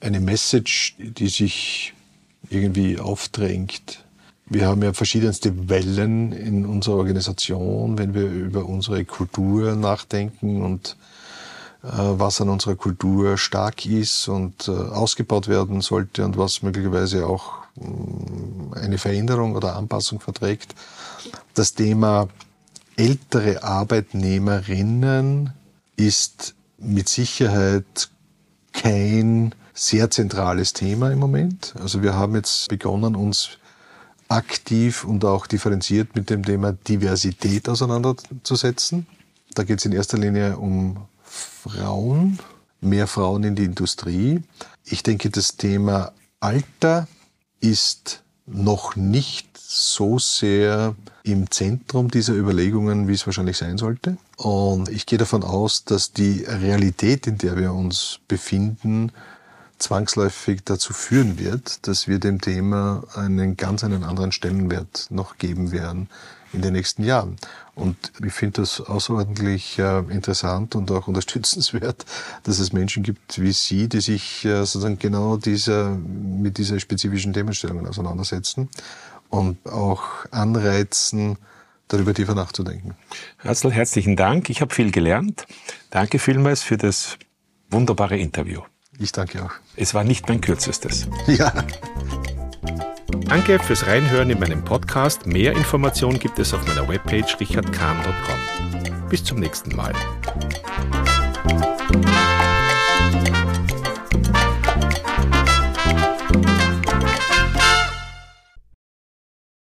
Eine Message, die sich irgendwie aufdrängt wir haben ja verschiedenste Wellen in unserer Organisation, wenn wir über unsere Kultur nachdenken und äh, was an unserer Kultur stark ist und äh, ausgebaut werden sollte und was möglicherweise auch äh, eine Veränderung oder Anpassung verträgt. Das Thema ältere Arbeitnehmerinnen ist mit Sicherheit kein sehr zentrales Thema im Moment. Also wir haben jetzt begonnen, uns aktiv und auch differenziert mit dem Thema Diversität auseinanderzusetzen. Da geht es in erster Linie um Frauen, mehr Frauen in die Industrie. Ich denke, das Thema Alter ist noch nicht so sehr im Zentrum dieser Überlegungen, wie es wahrscheinlich sein sollte. Und ich gehe davon aus, dass die Realität, in der wir uns befinden, zwangsläufig dazu führen wird, dass wir dem Thema einen ganz einen anderen Stellenwert noch geben werden in den nächsten Jahren. Und ich finde das außerordentlich äh, interessant und auch *laughs* unterstützenswert, dass es Menschen gibt wie Sie, die sich äh, sozusagen genau dieser, mit dieser spezifischen Themenstellungen auseinandersetzen und auch anreizen, darüber tiefer nachzudenken.
Herzl, herzlichen Dank. Ich habe viel gelernt. Danke vielmals für das wunderbare Interview.
Ich danke auch.
Es war nicht mein kürzestes.
Ja.
Danke fürs Reinhören in meinem Podcast. Mehr Informationen gibt es auf meiner Webpage richardkahn.com. Bis zum nächsten Mal.